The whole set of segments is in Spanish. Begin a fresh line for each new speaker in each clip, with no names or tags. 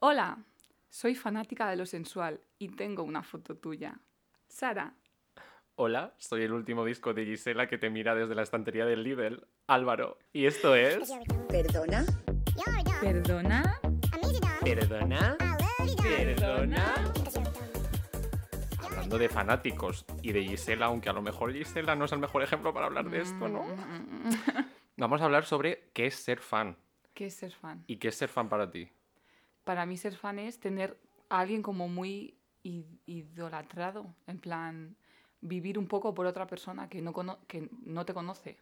Hola, soy fanática de lo sensual y tengo una foto tuya. Sara.
Hola, soy el último disco de Gisela que te mira desde la estantería del Lidl, Álvaro. Y esto es...
¿Perdona?
¿Perdona?
¿Perdona? ¿Perdona? Hablando de fanáticos y de Gisela, aunque a lo mejor Gisela no es el mejor ejemplo para hablar de esto, ¿no? Vamos a hablar sobre qué es ser fan.
¿Qué es ser fan?
¿Y qué es ser fan para ti?
Para mí ser fan es tener a alguien como muy idolatrado, en plan vivir un poco por otra persona que no, cono- que no te conoce,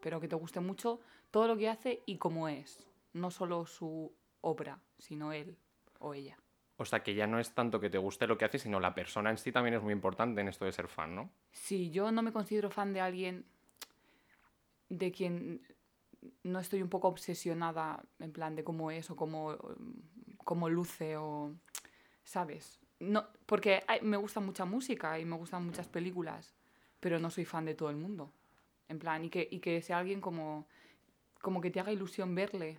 pero que te guste mucho todo lo que hace y cómo es, no solo su obra, sino él o ella.
O sea, que ya no es tanto que te guste lo que hace, sino la persona en sí también es muy importante en esto de ser fan, ¿no?
Si yo no me considero fan de alguien de quien no estoy un poco obsesionada en plan de cómo es o cómo, cómo luce o sabes no porque hay- me gusta mucha música y me gustan muchas películas pero no soy fan de todo el mundo en plan y que, y que sea alguien como como que te haga ilusión verle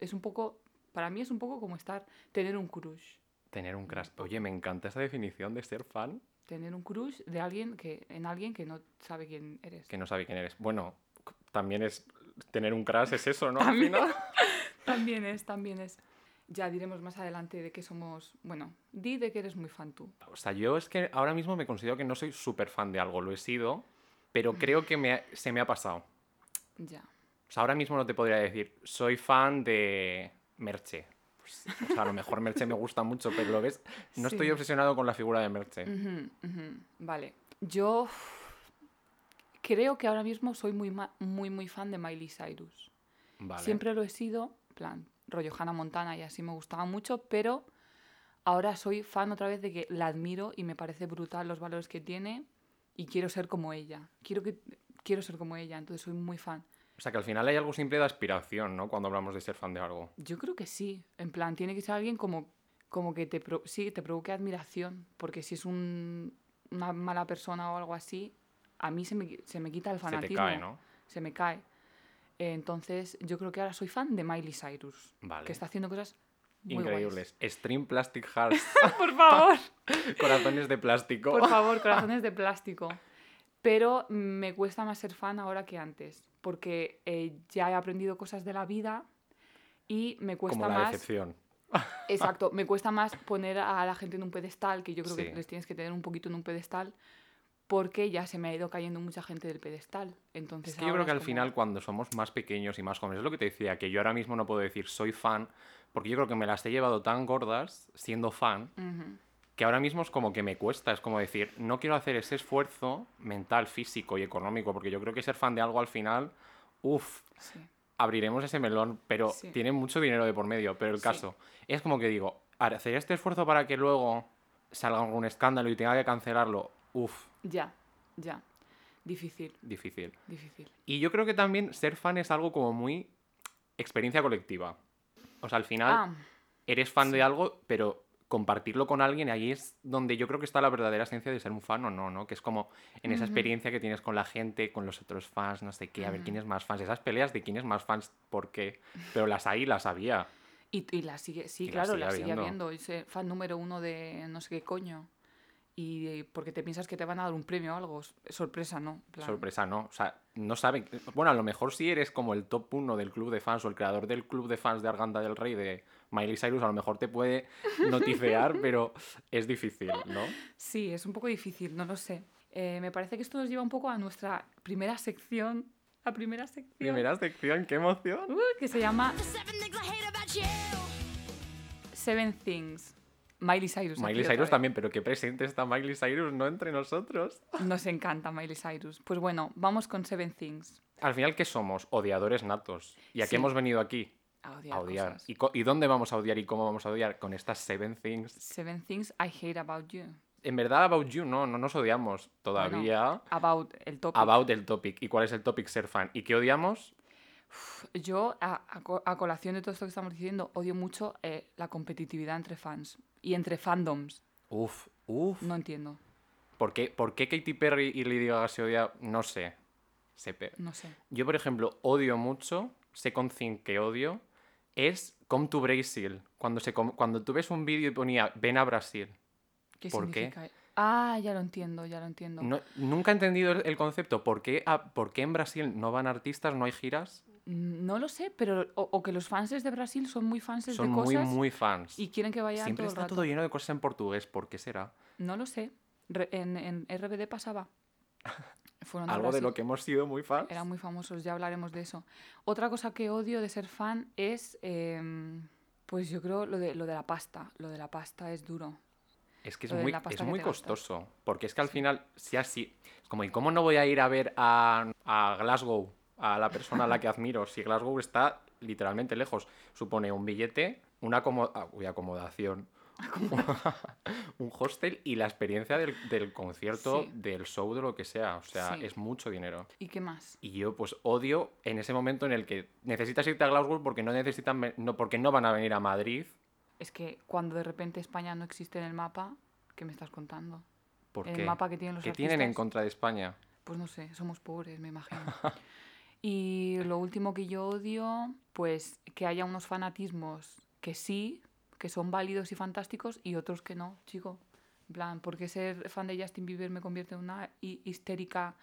es un poco para mí es un poco como estar tener un crush
Tener un crush. Oye, me encanta esa definición de ser fan
tener un crush de alguien que en alguien que no sabe quién eres
que no sabe quién eres. Bueno, también es tener un crush, es eso, ¿no? Al
También.
final.
También es, también es. Ya diremos más adelante de que somos. Bueno, di de que eres muy fan tú.
O sea, yo es que ahora mismo me considero que no soy súper fan de algo, lo he sido, pero creo que me se me ha pasado.
Ya.
O sea, ahora mismo no te podría decir, soy fan de Merche. Pues, o sea, a lo mejor Merche me gusta mucho, pero lo ves, no estoy obsesionado con la figura de Merche.
Vale. Yo creo que ahora mismo soy muy, muy, muy fan de Miley Cyrus.
Vale.
Siempre lo he sido, plan, rollo Hannah Montana y así me gustaba mucho, pero ahora soy fan otra vez de que la admiro y me parece brutal los valores que tiene y quiero ser como ella. Quiero, que, quiero ser como ella, entonces soy muy fan.
O sea, que al final hay algo simple de aspiración, ¿no? Cuando hablamos de ser fan de algo.
Yo creo que sí. En plan, tiene que ser alguien como, como que te, pro- sí, te provoque admiración. Porque si es un- una mala persona o algo así, a mí se me, se me quita el
Se te
fanatismo.
cae, ¿no?
Se me cae. Entonces, yo creo que ahora soy fan de Miley Cyrus.
Vale.
Que está haciendo cosas muy
Increíbles. Stream Plastic Hearts.
guays. Por favor.
Corazones de plástico.
Por favor, corazones de plástico. Pero me cuesta más ser fan ahora que antes. Porque eh, ya he aprendido cosas de la vida y me cuesta
Como la
más.
decepción.
Exacto, me cuesta más poner a la gente en un pedestal, que yo creo
Sí.
que les tienes que tener un poquito en un pedestal, porque ya se me ha ido cayendo mucha gente del pedestal. Entonces,
Es que yo creo que al
como-
final, cuando somos más pequeños y más jóvenes, es lo que te decía, que yo ahora mismo no puedo decir soy fan, porque yo creo que me las he llevado tan gordas siendo fan, que ahora mismo es como que me cuesta, es como decir, no quiero hacer ese esfuerzo mental, físico y económico, porque yo creo que ser fan de algo al final, uff,
sí.
abriremos ese melón, pero
Sí.
tiene mucho dinero de por medio. Pero el
Sí.
caso es como que digo, hacer este esfuerzo para que luego salga algún escándalo y tenga que cancelarlo, uff,
Ya, ya. Difícil,
difícil.
difícil.
Y yo creo que también ser fan es algo como muy experiencia colectiva. O sea, al final
Ah,
eres fan
sí.
de algo, pero compartirlo con alguien, ahí es donde yo creo que está la verdadera esencia de ser un fan o no, ¿no? Que es como en esa
Ujú.
experiencia que tienes con la gente, con los otros fans, no sé qué, a ver quién es más fans, esas peleas de quién es más fans, por qué, pero las hay, las había.
y, y la sigue, sí,
Y la
claro,
sigue
la sigue
habiendo.
habiendo. Es fan número uno de no sé qué coño. Y eh, porque te piensas que te van a dar un premio o algo. Sorpresa, ¿no? Plan,
Sorpresa, ¿no? O sea, no saben. Bueno, a lo mejor si eres como el top uno del club de fans o el creador del club de fans de Arganda del Rey de Miley Cyrus, a lo mejor te puede notificar, pero es difícil, ¿no?
Sí, es un poco difícil, no lo sé. Eh, me parece que esto nos lleva un poco a nuestra primera sección. La primera sección.
Primera sección, qué emoción.
uh, que se llama Seven Things. Miley Cyrus.
Miley Cyrus también, pero qué presente está Miley Cyrus, no entre nosotros.
Nos encanta Miley Cyrus. Pues bueno, vamos con Seven Things.
Al final, ¿qué somos? Odiadores natos. ¿Y a qué hemos venido aquí?
A odiar.
A odiar.
cosas.
¿Y, co- ¿Y dónde vamos a odiar y cómo vamos a odiar? Con estas Seven Things.
Seven Things I Hate About You.
En verdad, About You, no, no nos odiamos todavía.
About el topic.
About el topic. ¿Y cuál es el topic ser fan? ¿Y qué odiamos?
Yo, a, a co- a colación de todo esto que estamos diciendo, odio mucho eh, la competitividad entre fans y entre fandoms.
Uf, uf.
No entiendo.
¿Por qué, por qué Katy Perry y Lady Gaga se odian? No sé. Sé pe-
No sé.
Yo, por ejemplo, odio mucho, Second Thing que odio, es Come to Brasil. Cuando, se, com- cuando tú ves un vídeo y ponía Ven a Brasil.
¿Qué
¿Por qué?
significa? Ah, ya lo entiendo, ya lo entiendo.
No- nunca he entendido el, el concepto. ¿Por qué, a- ¿Por qué en Brasil no van artistas, no hay giras?
Mm, No lo sé, pero o, o que los fans de Brasil son muy fans
Son
de
muy,
cosas
muy fans.
y quieren que vayan
Siempre
todo el
está
rato.
todo lleno de cosas en portugués. ¿Por qué será?
No lo sé. Re- en, en RBD pasaba. Fueron
Algo de lo que hemos sido muy fans.
Eran muy famosos, ya hablaremos de eso. Otra cosa que odio de ser fan es, em, pues yo creo, lo de, lo de la pasta. Lo de la pasta es duro.
Es que es muy, es
que
muy
gastas.
costoso. Porque es que al final, si así. Es como, ¿y cómo no voy a ir a ver a, a Glasgow? A la persona a la que admiro. Si Glasgow está literalmente lejos. Supone un billete, una acomo- ah, uy, acomodación. un hostel y la experiencia del, del concierto,
Sí.
del show, de lo que sea. O sea,
Sí.
es mucho dinero.
¿Y qué más?
Y yo pues odio en ese momento en el que necesitas irte a Glasgow porque no necesitan no, porque no van a venir a Madrid.
Es que cuando de repente España no existe en el mapa, ¿qué me estás contando?
¿Por
En
qué?
el mapa que tienen los
¿Qué tienen en
artistas.
contra de España?
Pues no sé, somos pobres, me imagino. y lo último que yo odio, pues que haya unos fanatismos que sí, que son válidos y fantásticos, y otros que no, chico. En plan, ¿por qué ser fan de Justin Bieber me convierte en una hi- histérica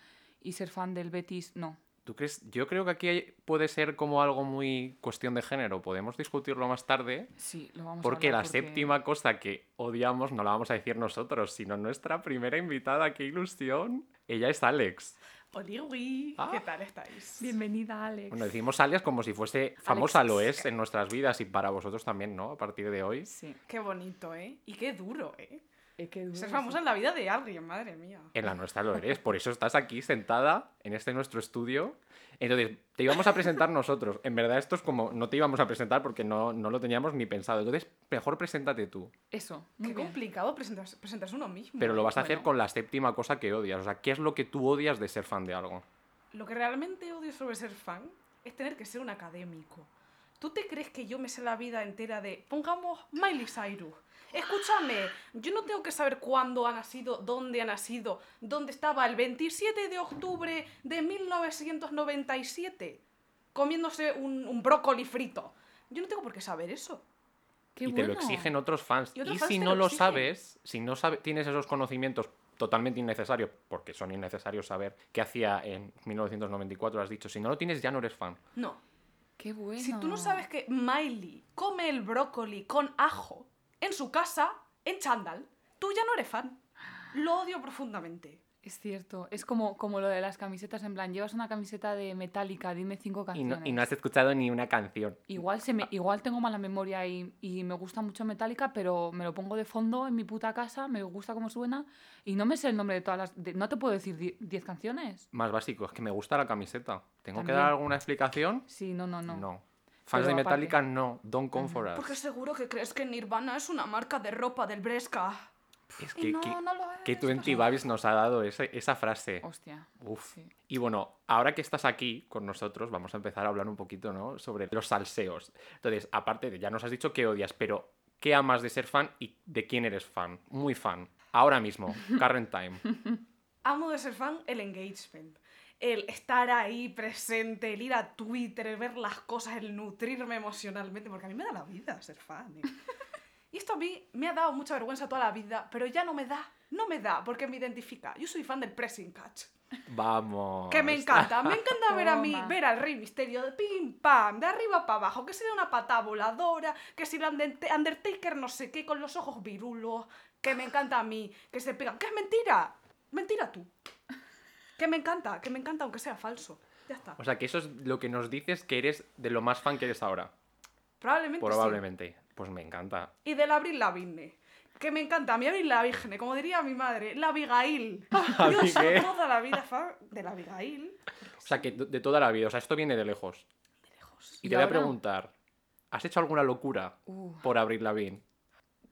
y ser fan del Betis? No.
¿Tú crees? Yo creo que aquí hay- puede ser como algo muy cuestión de género. Podemos discutirlo más tarde.
Sí, lo vamos
Porque
a
la
porque-
séptima cosa que odiamos no la vamos a decir nosotros, sino nuestra primera invitada. ¡Qué ilusión! Ella es Alex.
Oliwi,
Ah.
¿qué tal estáis?
Bienvenida, Alex.
Bueno, decimos alias como si fuese famosa, lo es en nuestras vidas y para vosotros también, ¿no? A partir de hoy.
Sí.
Qué bonito, ¿eh? Y qué duro, ¿eh?
Es que duro,
Ser famosa en la vida de alguien, madre mía.
En la nuestra lo eres, por eso estás aquí sentada en este nuestro estudio. Entonces, te íbamos a presentar nosotros. En verdad, esto es como, no te íbamos a presentar porque no, no lo teníamos ni pensado. Entonces, mejor preséntate tú.
Eso, muy
Qué
bien.
complicado presentarse, presentarse uno mismo.
Pero lo vas a hacer con la séptima cosa que odias. O sea, ¿qué es lo que tú odias de ser fan de algo?
Lo que realmente odio sobre ser fan es tener que ser un académico. ¿Tú te crees que yo me sé la vida entera de, pongamos, Miley Cyrus? Escúchame, yo no tengo que saber cuándo ha nacido, dónde ha nacido, dónde estaba el 27 de octubre de 1997, comiéndose un, un brócoli frito. Yo no tengo por qué saber eso.
Qué
y te lo exigen otros fans.
Y otros
Y
fans
si no
lo
lo
exigen.
sabes, si no sabe- tienes esos conocimientos totalmente innecesarios, porque son innecesarios saber qué hacía en 1994, has dicho, si no lo tienes ya no eres fan.
No.
Qué bueno.
Si tú no sabes que Miley come el brócoli con ajo en su casa, en chándal, tú ya no eres fan. Lo odio profundamente.
Es cierto, es como, como lo de las camisetas, en plan, llevas una camiseta de Metallica, dime cinco
Y
canciones.
no, y no has escuchado ni una canción.
Igual, se me, igual tengo mala memoria y, y me gusta mucho Metallica, pero me lo pongo de fondo en mi puta casa, me gusta cómo suena y no me sé el nombre de todas las... de- no te puedo decir die- 10 canciones.
Más básico, es que me gusta la camiseta. ¿Tengo que
También.
dar alguna explicación?
Sí, no, no, no.
Fans
Pero
de
aparte-
Metallica, no. Don't come for us.
Porque seguro que crees que Nirvana es una marca de ropa del Bresca.
Es que,
no,
que,
no lo es.
que 20 Babis nos ha dado ese- esa frase.
Hostia.
Uf.
sí.
Y bueno, ahora que estás aquí con nosotros, vamos a empezar a hablar un poquito, ¿no? Sobre los salseos. Entonces, aparte de, ya nos has dicho que odias, pero ¿qué amas de ser fan y de quién eres fan? Muy fan. Ahora mismo, current time.
Amo de ser fan el engagement. El estar ahí presente, el ir a Twitter, el ver las cosas, el nutrirme emocionalmente, porque a mí me da la vida ser fan. ¿eh? Y esto a mí me ha dado mucha vergüenza toda la vida, pero ya no me da, no me da, porque me identifica. Yo soy fan del pressing catch.
Vamos.
Que me encanta, me encanta ver a mí, ver al Rey Misterio de pim pam, de arriba para abajo, que si de una pata voladora, que si el Undertaker no sé qué, con los ojos virulos, que me encanta a mí, que se pegan, que es mentira, mentira tú. Que me encanta, que me encanta aunque sea falso. Ya está.
O sea, que eso es lo que nos dices que eres de lo más fan que eres ahora.
Probablemente sí.
Probablemente. Pues me encanta.
Y del Abril Lavigne. Que me encanta, a mí Abril Lavigne, como diría mi madre, la Abigail. Yo soy toda la vida fan de la Abigail.
O sea, que de toda la vida. O sea, esto viene de lejos.
De lejos.
Y
¿Y
te voy a preguntar, ¿has hecho alguna locura
Uh,
por abrir la BIN?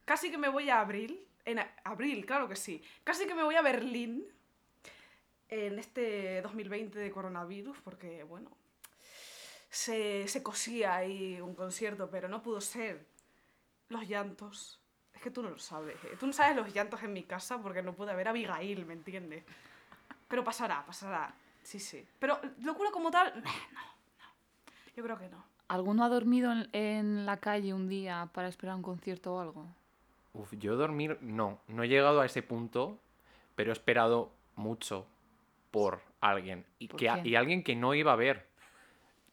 Casi que me voy a abril. En abril, claro que sí. Casi que me voy a Berlín en este 2020 de coronavirus, porque, bueno, se, se cosía ahí un concierto, pero no pudo ser. Los llantos. Es que tú no lo sabes. ¿eh? Tú no sabes los llantos en mi casa porque no pude ver a Abigail, ¿me entiendes? Pero pasará, pasará. Sí, sí. Pero locura como tal, no, no. Yo creo que no.
¿Alguno ha dormido en, en la calle un día para esperar un concierto o algo?
Uf, yo dormir, no, no he llegado a ese punto, pero he esperado mucho por alguien. Y,
¿Por
que, a- y alguien que no iba a ver.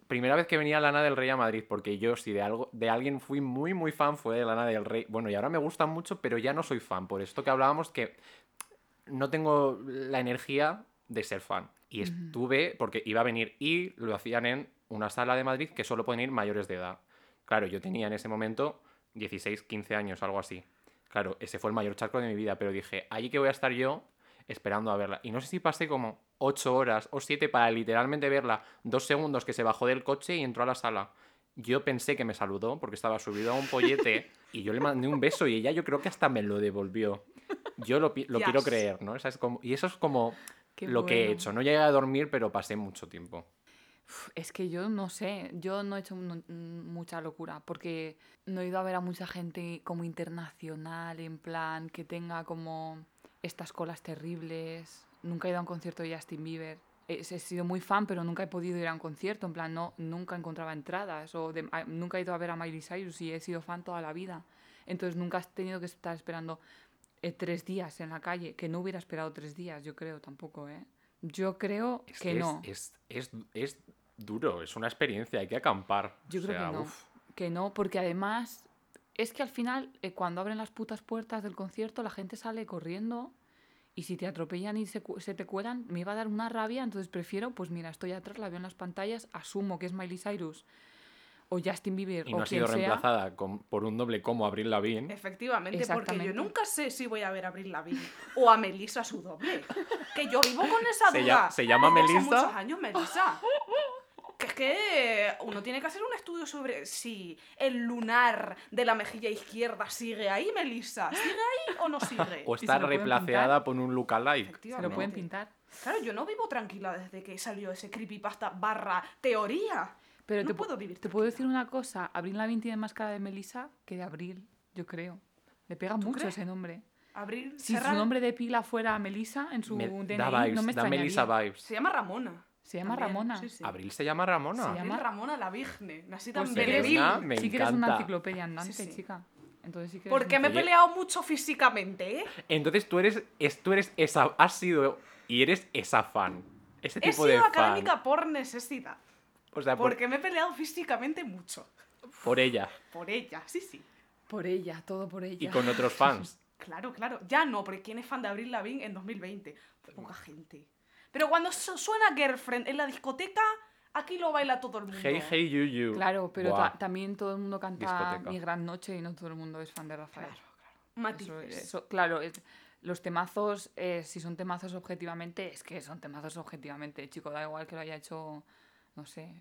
Primera vez que venía Lana del Rey a Madrid, porque yo si de algo, de alguien fui muy muy fan fue de Lana del Rey. Bueno, y ahora me gusta mucho, pero ya no soy fan. Por esto que hablábamos que no tengo la energía de ser fan. Y estuve, porque iba a venir y lo hacían en una sala de Madrid que solo pueden ir mayores de edad. Claro, yo tenía en ese momento 16, 15 años, algo así. Claro, ese fue el mayor charco de mi vida, pero dije, allí que voy a estar yo esperando a verla. Y no sé si pasé como 8 horas o 7 para literalmente verla, dos segundos que se bajó del coche y entró a la sala. Yo pensé que me saludó porque estaba subido a un pollete y yo le mandé un beso y ella yo creo que hasta me lo devolvió. Yo lo, lo quiero creer, ¿no? Esa es como, y eso es como
Qué
lo que he hecho. No llegué a dormir, pero pasé mucho tiempo.
Es que yo no sé, yo no he hecho mu- mucha locura porque no he ido a ver a mucha gente como internacional, en plan, que tenga como estas colas terribles. Nunca he ido a un concierto de Justin Bieber. He, he sido muy fan, pero nunca he podido ir a un concierto, en plan, no, nunca encontraba entradas. O de- a- nunca he ido a ver a Miley Cyrus y he sido fan toda la vida. Entonces nunca has tenido que estar esperando eh, tres días en la calle, que no hubiera esperado tres días, yo creo tampoco, ¿eh? Yo creo
Es
que,
que,
no.
es, es, es, es duro, es una experiencia, hay que acampar.
Yo
O
creo
sea,
que no.
uf.
Que no, porque además es que al final, eh, cuando abren las putas puertas del concierto, la gente sale corriendo y si te atropellan y se, se te cuelan, me iba a dar una rabia, entonces prefiero, pues mira, estoy atrás, la veo en las pantallas, asumo que es Miley Cyrus o Justin Bieber
Y
o
no ha
quien
sido
sea.
reemplazada con- por un doble como Abril Lavigne.
Efectivamente, porque yo nunca sé si voy a ver a Abril Lavigne o a Melissa su doble. Que yo vivo con esa
Se
duda.
lla- se llama
desde hace
Melissa.
muchos años Melissa. Que uno tiene que hacer un estudio sobre si el lunar de la mejilla izquierda sigue ahí, Melissa. ¿Sigue ahí o no sigue?
O está replaceada por un lookalike.
Se lo pueden pintar.
Claro, yo no vivo tranquila desde que salió ese creepypasta barra teoría.
Pero
no
te, pu-
puedo vivir
te puedo decir una cosa, Abril Lavigne tiene más cara de Melissa que de Abril, yo creo. Le pega
¿Tú
mucho
crees?
ese nombre.
Abril
Si
Serrano
su nombre de pila fuera Melissa en su
Me-
DNI,
da
no
vibes,
me
da
extrañaría.
Melissa vibes.
se llama Ramona.
Se llama
También,
Ramona.
sí, sí.
Abril se llama Ramona.
Se llama-
Ramona la Virgen. Así
Pues
tan
eres
una- me
sí que eres una enciclopedia andante,
Sí, sí.
chica. Entonces sí que
Porque me he peleado mucho físicamente, ¿eh?
Entonces tú eres, es- tú eres esa, has sido y eres esa fan. Ese
He
tipo de
sido
fan.
académica por necesidad.
O sea, por,
Porque me he peleado físicamente mucho.
por ella
Por ella, sí, sí.
Por ella, todo por ella.
y con otros fans.
Claro, claro. Ya no, porque ¿quién es fan de Abril Lavigne en 2020? Poca gente. Pero cuando su- suena Girlfriend en la discoteca, aquí lo baila todo el mundo.
Hey, hey, you, you.
Claro, pero ta- también todo el mundo canta
Discoteca.
Mi Gran Noche y no todo el mundo es fan de Rafael.
Claro, claro. Matices.
Eso, eso- claro, es- los temazos, eh, si son temazos objetivamente, es que son temazos objetivamente, chico, da igual que lo haya hecho, no sé.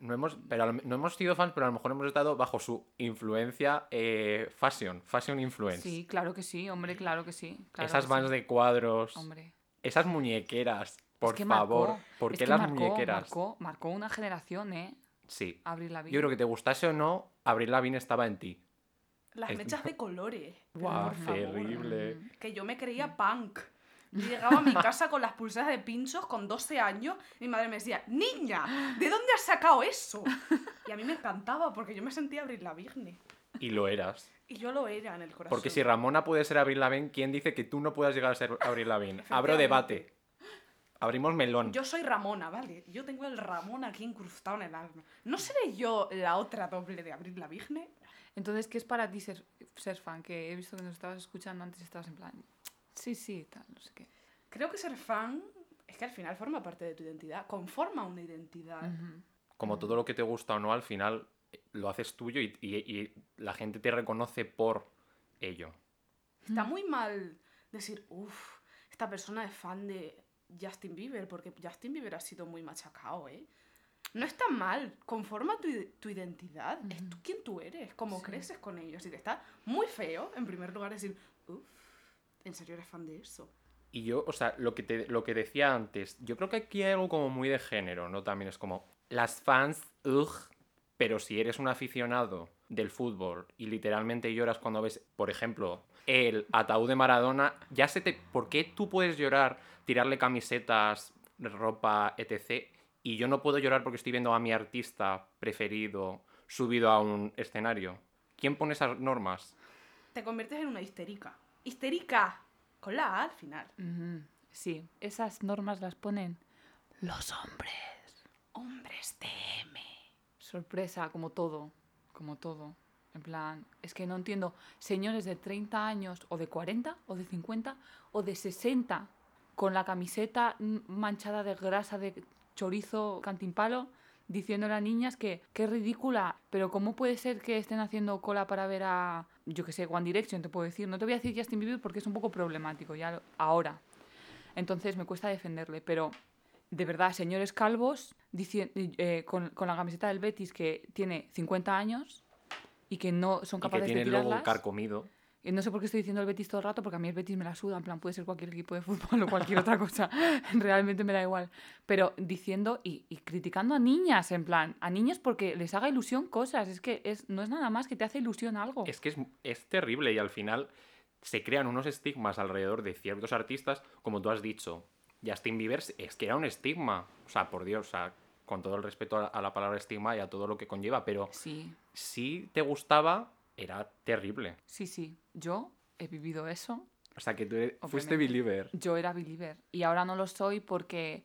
No hemos, pero no hemos sido fans, pero a lo mejor hemos estado bajo su influencia eh, fashion, fashion influence.
Sí, claro que sí, hombre, claro que sí. claro
Esas
que
vans
sí,
de cuadros,
Hombre.
Esas muñequeras, por
es que
favor.
marcó,
¿Por
es
qué
que
las
marcó,
muñequeras?
Marcó, marcó una generación, ¿eh?
Sí.
Abril Lavigne.
Yo creo que te gustase o no, Abril Lavigne estaba en ti.
Las
Es-
mechas de colores.
Guau,
por favor.
terrible.
Que yo me creía punk. Yo llegaba a mi casa con las pulseras de pinchos con 12 años. Mi madre me decía, niña, ¿de dónde has sacado eso? Y a mí me encantaba porque yo me sentía Abril Lavigne.
Y lo eras.
Y yo lo era en el corazón.
Porque si Ramona puede ser Abril Lavigne, ¿quién dice que tú no puedas llegar a ser Abril Lavigne? Abro debate. Abrimos melón.
Yo soy Ramona, ¿vale? Yo tengo el Ramón aquí incrustado en el alma. ¿No seré yo la otra doble de Abril Lavigne?
Entonces, ¿qué es para ti ser, ser fan? Que he visto que nos estabas escuchando antes y estabas en plan, sí, sí, tal, no sé qué.
Creo que ser fan es que al final forma parte de tu identidad. Conforma una identidad.
Como todo lo que te gusta o no, al final lo haces tuyo y, y- y la gente te reconoce por ello.
Está muy mal decir, uff, esta persona es fan de Justin Bieber, porque Justin Bieber ha sido muy machacado, ¿eh? No está mal, conforma tu, tu identidad, es tú quien tú eres, cómo
Sí.
creces con ellos. Y te está muy feo, en primer lugar, decir, uff, ¿en serio eres fan de eso?
Y yo, o sea, lo que, te, lo que decía antes, yo creo que aquí hay algo como muy de género, ¿no? También es como, las fans, ugh, pero si eres un aficionado del fútbol y literalmente lloras cuando ves, por ejemplo, el ataúd de Maradona, ya se te... ¿Por qué tú puedes llorar, tirarle camisetas, ropa, etc. y yo no puedo llorar porque estoy viendo a mi artista preferido subido a un escenario. ¿Quién pone esas normas?
Te conviertes en una histérica. Histérica. Con la A al final.
Sí, esas normas las ponen los hombres.
Hombres TM.
Sorpresa, como todo, como todo. En plan, es que no entiendo, señores de 30 años, o de 40, o de 50, o de 60, con la camiseta manchada de grasa de chorizo cantimpalo, diciéndole a niñas que qué ridícula, pero ¿cómo puede ser que estén haciendo cola para ver a, yo que sé, One Direction, te puedo decir? No te voy a decir Justin Bieber porque es un poco problemático, ya ahora. Entonces me cuesta defenderle, pero de verdad, señores calvos, eh, con, con la camiseta del Betis que tiene 50 años y que no son
Y que
capaces
tiene
de tirarlas.
carcomido.
Y no sé por qué estoy diciendo el Betis todo el rato, porque a mí el Betis me la suda, en plan, puede ser cualquier equipo de fútbol o cualquier otra cosa, realmente me da igual. Pero diciendo y, y criticando a niñas, en plan, a niñas porque les haga ilusión cosas, es que es, no es nada más que te hace ilusión algo.
Es que es, es terrible y al final se crean unos estigmas alrededor de ciertos artistas, como tú has dicho. Justin Bieber es que era un estigma. O sea, por Dios, o sea, con todo el respeto a, la palabra estigma y a todo lo que conlleva, pero
Sí,
si te gustaba, era terrible.
sí, sí, yo he vivido eso,
O sea, que tú eres- fuiste believer.
yo era believer y ahora no lo soy porque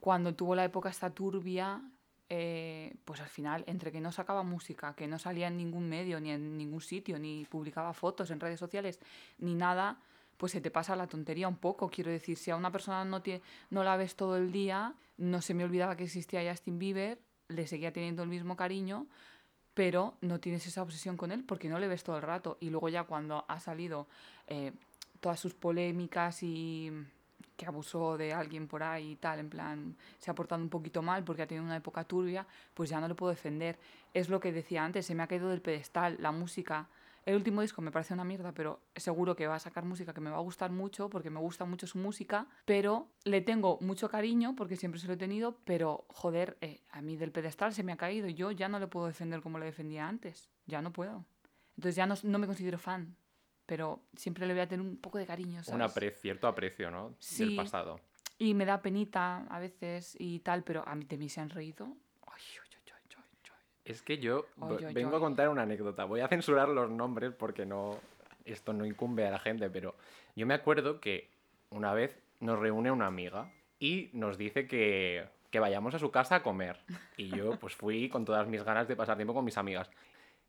cuando tuvo la época esta turbia, eh, pues al final, entre que no sacaba música, que no salía en ningún medio, ni en ningún sitio, ni publicaba fotos en redes sociales, ni nada, pues se te pasa la tontería un poco. Quiero decir, si a una persona no, tie- no la ves todo el día, no se me olvidaba que existía Justin Bieber, le seguía teniendo el mismo cariño, pero no tienes esa obsesión con él porque no le ves todo el rato. Y luego ya cuando ha salido eh, todas sus polémicas y que abusó de alguien por ahí y tal, en plan, se ha portado un poquito mal porque ha tenido una época turbia, pues ya no lo puedo defender. Es lo que decía antes, se me ha caído del pedestal la música. El último disco me parece una mierda, pero seguro que va a sacar música que me va a gustar mucho porque me gusta mucho su música, pero le tengo mucho cariño porque siempre se lo he tenido, pero joder, eh, a mí del pedestal se me ha caído yo ya no le puedo defender como le defendía antes, ya no puedo. Entonces ya no, no me considero fan, pero siempre le voy a tener un poco de cariño,
Un apre- cierto aprecio, ¿no? Del
Sí.
pasado.
Y me da penita a veces y tal, pero a mí de mí se han reído. Ay.
Es que yo vengo a contar una anécdota. Voy a censurar los nombres porque no esto no incumbe a la gente, pero yo me acuerdo que una vez nos reúne una amiga y nos dice que, que vayamos a su casa a comer. Y yo pues fui con todas mis ganas de pasar tiempo con mis amigas.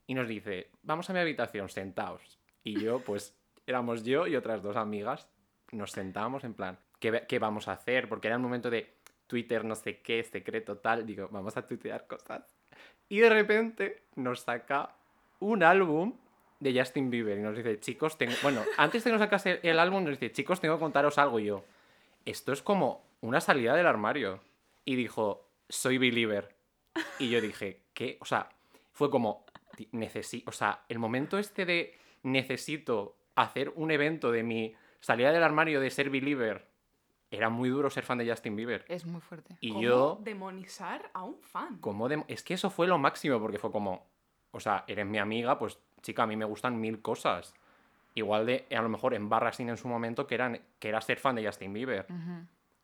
Y nos dice, vamos a mi habitación, sentaos. Y yo pues éramos yo y otras dos amigas. Nos sentábamos en plan, ¿qué, qué vamos a hacer? Porque era un momento de Twitter, no sé qué, secreto, tal. Digo, vamos a tuitear cosas. Y de repente nos saca un álbum de Justin Bieber y nos dice, chicos, tengo... Bueno, antes de que nos sacase el álbum nos dice, chicos, tengo que contaros algo y yo. Esto es como una salida del armario. Y dijo, soy believer. Y yo dije, ¿qué? O sea, fue como, necesito... O sea, el momento este de necesito hacer un evento de mi salida del armario de ser believer. Era muy duro ser fan de Justin Bieber.
Es muy fuerte.
Y
¿Cómo
yo...
demonizar a un fan?
¿Cómo de- Es que eso fue lo máximo, porque fue como, o sea, eres mi amiga, pues chica, a mí me gustan mil cosas. Igual de, a lo mejor en Barracín en su momento, que, eran, que era ser fan de Justin Bieber.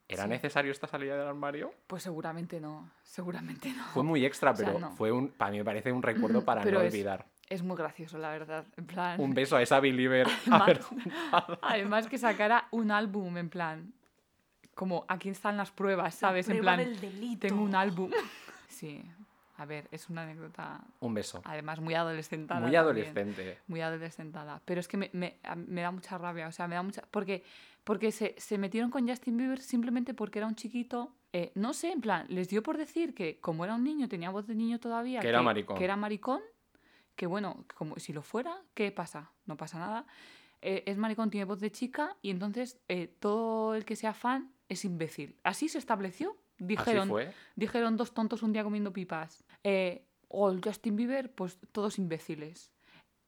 ¿Era
Sí.
necesario esta salida del armario?
Pues seguramente no, seguramente no.
Fue muy extra,
sea,
pero
no.
fue un, para mí me parece un recuerdo para
Pero
no
es-
olvidar.
Es muy gracioso, la verdad. En plan.
Un beso a esa Belieber.
Además, además que sacara un álbum, en plan. Como aquí están las pruebas, ¿sabes? En
Prueba
plan.
del delito.
Tengo un álbum. Sí. A ver, es una anécdota.
Un beso.
Además, muy adolescentada.
Muy
también.
adolescente.
muy adolescentada. Pero es que me, me- a- me da mucha rabia, o sea, me da mucha... Porque, porque se, se metieron con Justin Bieber simplemente porque era un chiquito, eh, no sé, en plan, les dio por decir que como era un niño, tenía voz de niño todavía,
Que era maricón.
que era maricón, que bueno, como si lo fuera, ¿qué pasa? No pasa nada. Eh, es maricón, tiene voz de chica y entonces eh, todo el que sea fan es imbécil. Así se estableció. Dijeron,
Así fue.
Dijeron dos tontos un día comiendo pipas. Eh, o el Justin Bieber, pues todos imbéciles.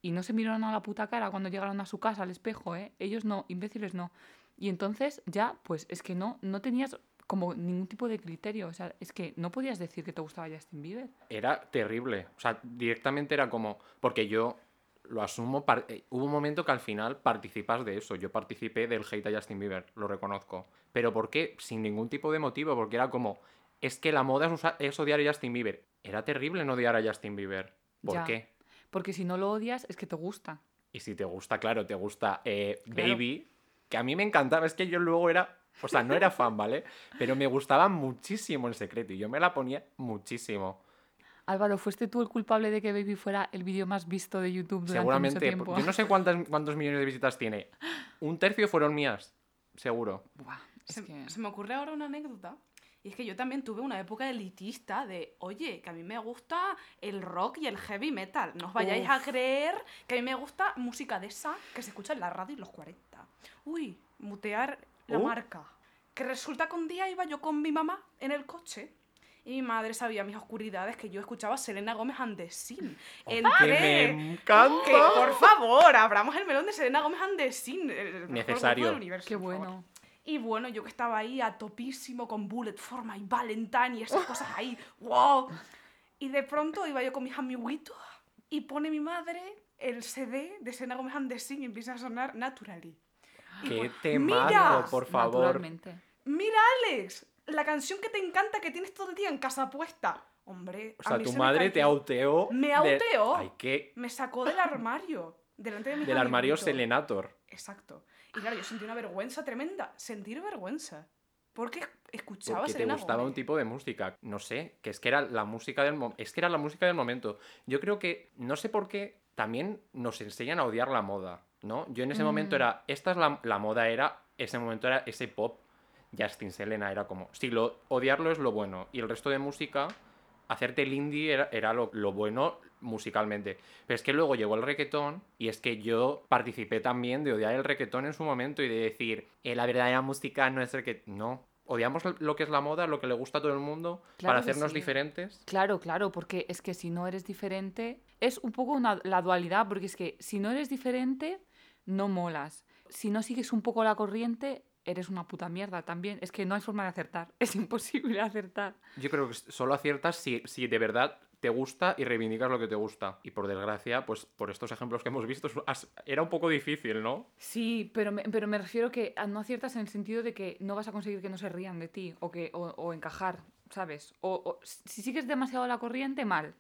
Y no se miraron a la puta cara cuando llegaron a su casa al espejo, ¿eh? Ellos no, imbéciles no. Y entonces ya, pues es que no, no tenías como ningún tipo de criterio. O sea, es que no podías decir que te gustaba Justin Bieber.
Era terrible. O sea, directamente era como. Porque yo lo asumo. par- eh, Hubo un momento que al final participas de eso. Yo participé del hate a Justin Bieber, lo reconozco. Pero ¿por qué? Sin ningún tipo de motivo, porque era como. es que la moda es, odiar a Justin Bieber. Era terrible no odiar a Justin Bieber. ¿Por
Ya.
qué?
Porque si no lo odias, es que te gusta.
Y si te gusta, claro, te gusta eh,
Claro.
Baby, que a mí me encantaba, es que yo luego era, o sea, no era fan, ¿vale? Pero me gustaba muchísimo en secreto y yo me la ponía muchísimo.
Álvaro, ¿fuiste tú el culpable de que Baby fuera el vídeo más visto de YouTube durante mucho
Seguramente,
tiempo?
yo no sé cuántas, cuántos millones de visitas tiene. Un tercio fueron mías, seguro.
Buah,
Se,
que...
se me ocurre ahora una anécdota. Y es que yo también tuve una época elitista de, oye, que a mí me gusta el rock y el heavy metal. No os vayáis a
Uf.
creer que a mí me gusta música de esa que se escucha en la radio en los 40. Uy, mutear la
Uh.
marca. Que resulta que un día iba yo con mi mamá en el coche y mi madre sabía mis oscuridades que yo escuchaba Selena Gómez and the Sin.
¡Que
Entré-
me encanta!
Que, por favor, abramos el melón de Selena Gómez and the Sin. el mejor
Necesario.
del universo,
Qué bueno.
Y bueno, yo que estaba ahí a topísimo con Bullet for My Valentine y esas cosas ahí, wow. Y de pronto iba yo con mis amiguitos y pone mi madre el CD de Selena Gomez and the Sing y empieza a sonar Naturally. Y
¡Qué
pues,
temazo,
¡Mira!
por favor!
¡Mira, Alex! La canción que te encanta que tienes todo el día en casa puesta. Hombre,
O
a
sea,
mí
tu
se me
madre te auteó.
Me
de-
auteó.
Ay, qué...
Me sacó del armario. Delante de mis
Del armario. Selenator.
Exacto. Y claro, yo sentí una vergüenza tremenda. Sentir vergüenza. Porque escuchaba
Porque te
Selena
gustaba un tipo de música. No sé, que es que era la música del es que era la música del momento. Yo creo que no sé por qué también nos enseñan a odiar la moda, ¿no? Yo en ese momento
Mm.
era esta es la, la moda era ese momento era ese pop. Justin Selena era como, sí, lo, odiarlo es lo bueno y el resto de música hacerte el indie era, era lo, lo bueno musicalmente. Pero es que luego llegó el reggaetón y es que yo participé también de odiar el reggaetón en su momento y de decir, "Eh, la verdadera música no es el que... No, odiamos lo que es la moda, lo que le gusta a todo el mundo,
Claro
para hacernos
sí.
diferentes.
Claro, claro, porque es que si no eres diferente, es un poco una- la dualidad, porque es que si no eres diferente, no molas. Si no sigues un poco la corriente, eres una puta mierda también. Es que no hay forma de acertar, es imposible acertar.
Yo creo que solo aciertas si, si de verdad te gusta y reivindicas lo que te gusta. Y por desgracia, pues por estos ejemplos que hemos visto, era un poco difícil, ¿no?
Sí, pero me, pero me refiero que a- no aciertas en el sentido de que no vas a conseguir que no se rían de ti o, que, o, o encajar, ¿sabes? O, o si sigues demasiado la corriente, mal.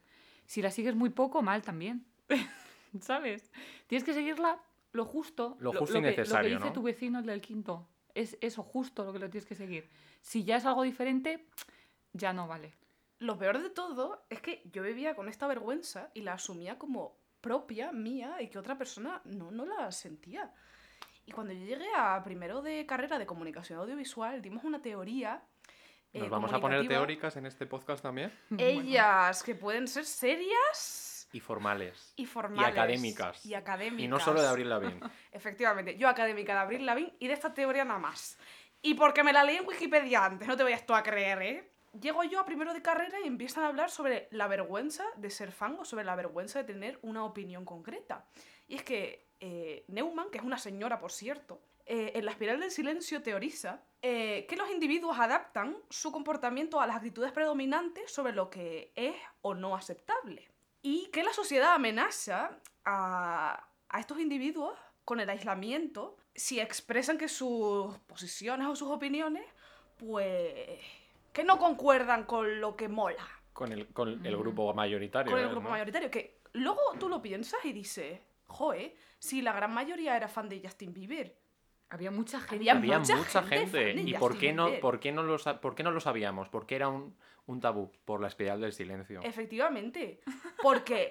Si la sigues muy poco, mal también. ¿Sabes? Tienes que seguirla lo justo.
Lo justo y
que-
necesario,
Lo que dice
¿no?
tu vecino, el del quinto. Es eso justo lo que lo tienes que seguir. Si ya es algo diferente, ya no vale.
Lo peor de todo es que yo vivía con esta vergüenza y la asumía como propia, mía, y que otra persona no, no la sentía. Y cuando yo llegué a primero de carrera de comunicación audiovisual, dimos una teoría. eh,
¿Nos vamos a poner teóricas en este podcast también?
Ellas, que pueden ser serias
Y formales.
y formales.
académicas.
Y académicas.
Y no solo de Abril Lavigne.
Efectivamente, yo académica de Abril Lavigne y de esta teoría nada más. Y porque me la leí en Wikipedia antes, no te vayas tú a creer, ¿eh? Llego yo a primero de carrera y empiezan a hablar sobre la vergüenza de ser fan o sobre la vergüenza de tener una opinión concreta. Y es que eh, Neumann, que es una señora, por cierto, eh, en la espiral del silencio teoriza eh, que los individuos adaptan su comportamiento a las actitudes predominantes sobre lo que es o no aceptable. Y que la sociedad amenaza a, a estos individuos con el aislamiento si expresan que sus posiciones o sus opiniones, pues, que no concuerdan con lo que mola,
Con el, con el grupo mayoritario.
con el grupo
¿no?
mayoritario. Que luego tú lo piensas y dices, joe, si la gran mayoría era fan de Justin Bieber.
Había mucha gente.
Había
Había
mucha
mucha,
gente
gente. ¿Y por qué, no, por, qué no lo, por qué no lo sabíamos? Porque era un, un tabú por la espiral del silencio.
Efectivamente. Porque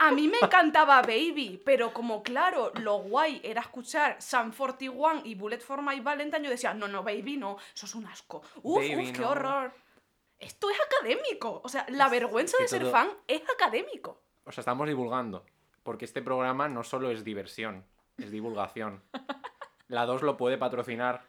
a mí me encantaba Baby, pero como claro, lo guay era escuchar Sun 41 y Bullet for My Valentine, yo decía, no, no, Baby, no, eso es un asco. Uf,
Baby,
uf, qué
no.
horror. Esto es académico. O sea, la vergüenza de ser fan es académico.
O sea, estamos divulgando. Porque este programa no solo es diversión, es divulgación. La 2 lo puede patrocinar,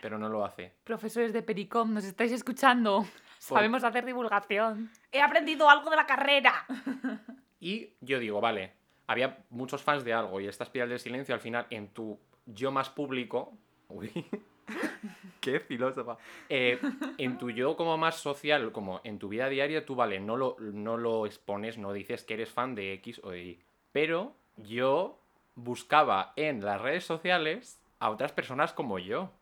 pero no lo hace.
Profesores de Pericom, ¿nos estáis escuchando? Sabemos hacer divulgación.
He aprendido algo de la carrera.
Y yo digo, vale, había muchos fans de algo y esta espiral del silencio al final en tu yo más público. Uy, qué filósofa. Eh, en tu yo como más social, como en tu vida diaria, tú, vale, no lo, no lo expones, no dices que eres fan de X o de Y. Pero yo buscaba en las redes sociales a otras personas como yo.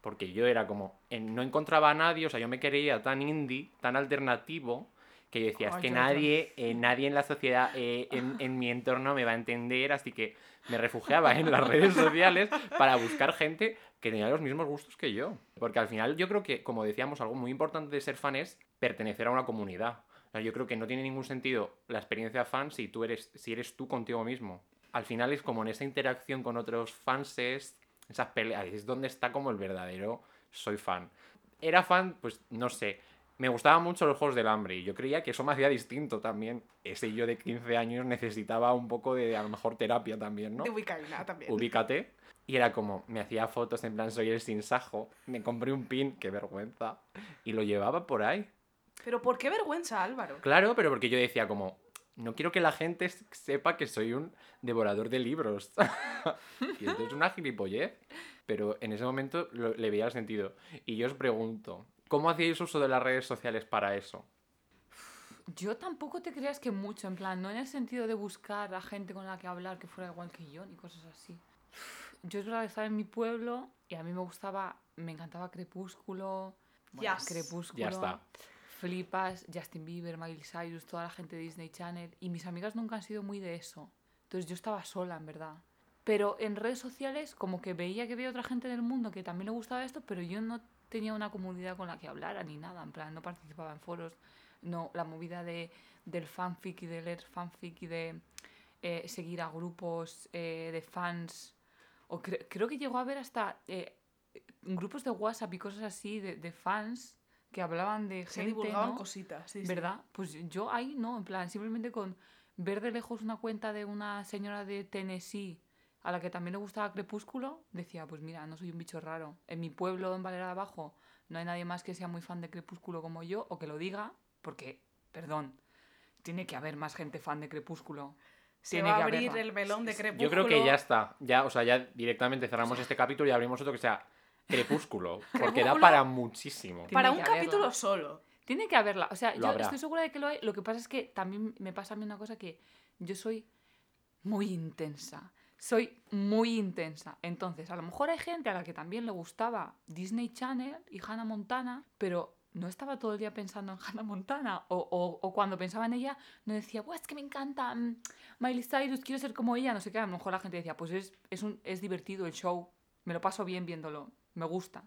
Porque yo era como, no encontraba a nadie, o sea, yo me creía tan indie, tan alternativo, que yo decía, es que nadie, eh, nadie en la sociedad, eh, en, en mi entorno me va a entender, así que me refugiaba en las redes sociales para buscar gente que tenía los mismos gustos que yo. Porque al final yo creo que, como decíamos, algo muy importante de ser fan es pertenecer a una comunidad. O sea, yo creo que no tiene ningún sentido la experiencia fan si tú eres, si eres tú contigo mismo. Al final es como en esa interacción con otros fanses, esas peleas, es donde está como el verdadero soy fan. Era fan, pues no sé, me gustaban mucho los Juegos del Hambre y yo creía que eso me hacía distinto también. Ese yo de 15 años necesitaba un poco de, a lo mejor, terapia también, ¿no?
De Wiccaina también.
Ubícate. Y era como, me hacía fotos en plan, soy el sinsajo. Me compré un pin, qué vergüenza. Y lo llevaba por ahí.
Pero ¿por qué vergüenza, Álvaro?
Claro, pero porque yo decía como, no quiero que la gente sepa que soy un devorador de libros. y esto es una gilipollez. Pero en ese momento lo- le veía el sentido. Y yo os pregunto, ¿cómo hacíais uso de las redes sociales para eso?
Yo tampoco te creas que mucho, en plan, no en el sentido de buscar a gente con la que hablar que fuera igual que yo, ni cosas así. Yo es verdad que estaba en mi pueblo y a mí me gustaba, me encantaba Crepúsculo, bueno,
Yes.
Crepúsculo,
Ya está.
Flipas, Justin Bieber, Miley Cyrus, toda la gente de Disney Channel y mis amigas nunca han sido muy de eso. Entonces yo estaba sola, en verdad. Pero en redes sociales como que veía que había otra gente del mundo que también le gustaba esto, pero yo no tenía una comunidad con la que hablara ni nada, en plan, no participaba en foros, no, la movida de, del fanfic y de leer fanfic y de eh, seguir a grupos eh, de fans, o cre- creo que llegó a haber hasta eh, grupos de WhatsApp y cosas así de, de fans que hablaban de
Se
gente,
divulgaban
¿no?
cositas, sí, sí.
¿Verdad? Pues yo ahí no, en plan, simplemente con ver de lejos una cuenta de una señora de Tennessee a la que también le gustaba Crepúsculo, decía, pues mira, no soy un bicho raro. En mi pueblo, en Valera de Abajo, no hay nadie más que sea muy fan de Crepúsculo como yo, o que lo diga, porque, perdón, tiene que haber más gente fan de Crepúsculo.
Se
Tiene
va a
que
abrir
haberla.
el melón de crepúsculo.
Yo creo que ya está. Ya, o sea, ya directamente cerramos este capítulo y abrimos otro que sea Crepúsculo. Porque da para muchísimo.
Para un capítulo solo.
Tiene que haberla. O sea,
Lo
yo
habrá.
estoy segura de que lo hay. Lo que pasa es que también me pasa a mí una cosa que yo soy muy intensa. Soy muy intensa. Entonces, a lo mejor hay gente a la que también le gustaba Disney Channel y Hannah Montana, pero no estaba todo el día pensando en Hannah Montana. O, o- o cuando pensaba en ella, no decía, pues es que me encanta mm, Miley Cyrus, quiero ser como ella, no sé qué. A lo mejor la gente decía, pues es, es, un, es divertido el show, me lo paso bien viéndolo, me gusta.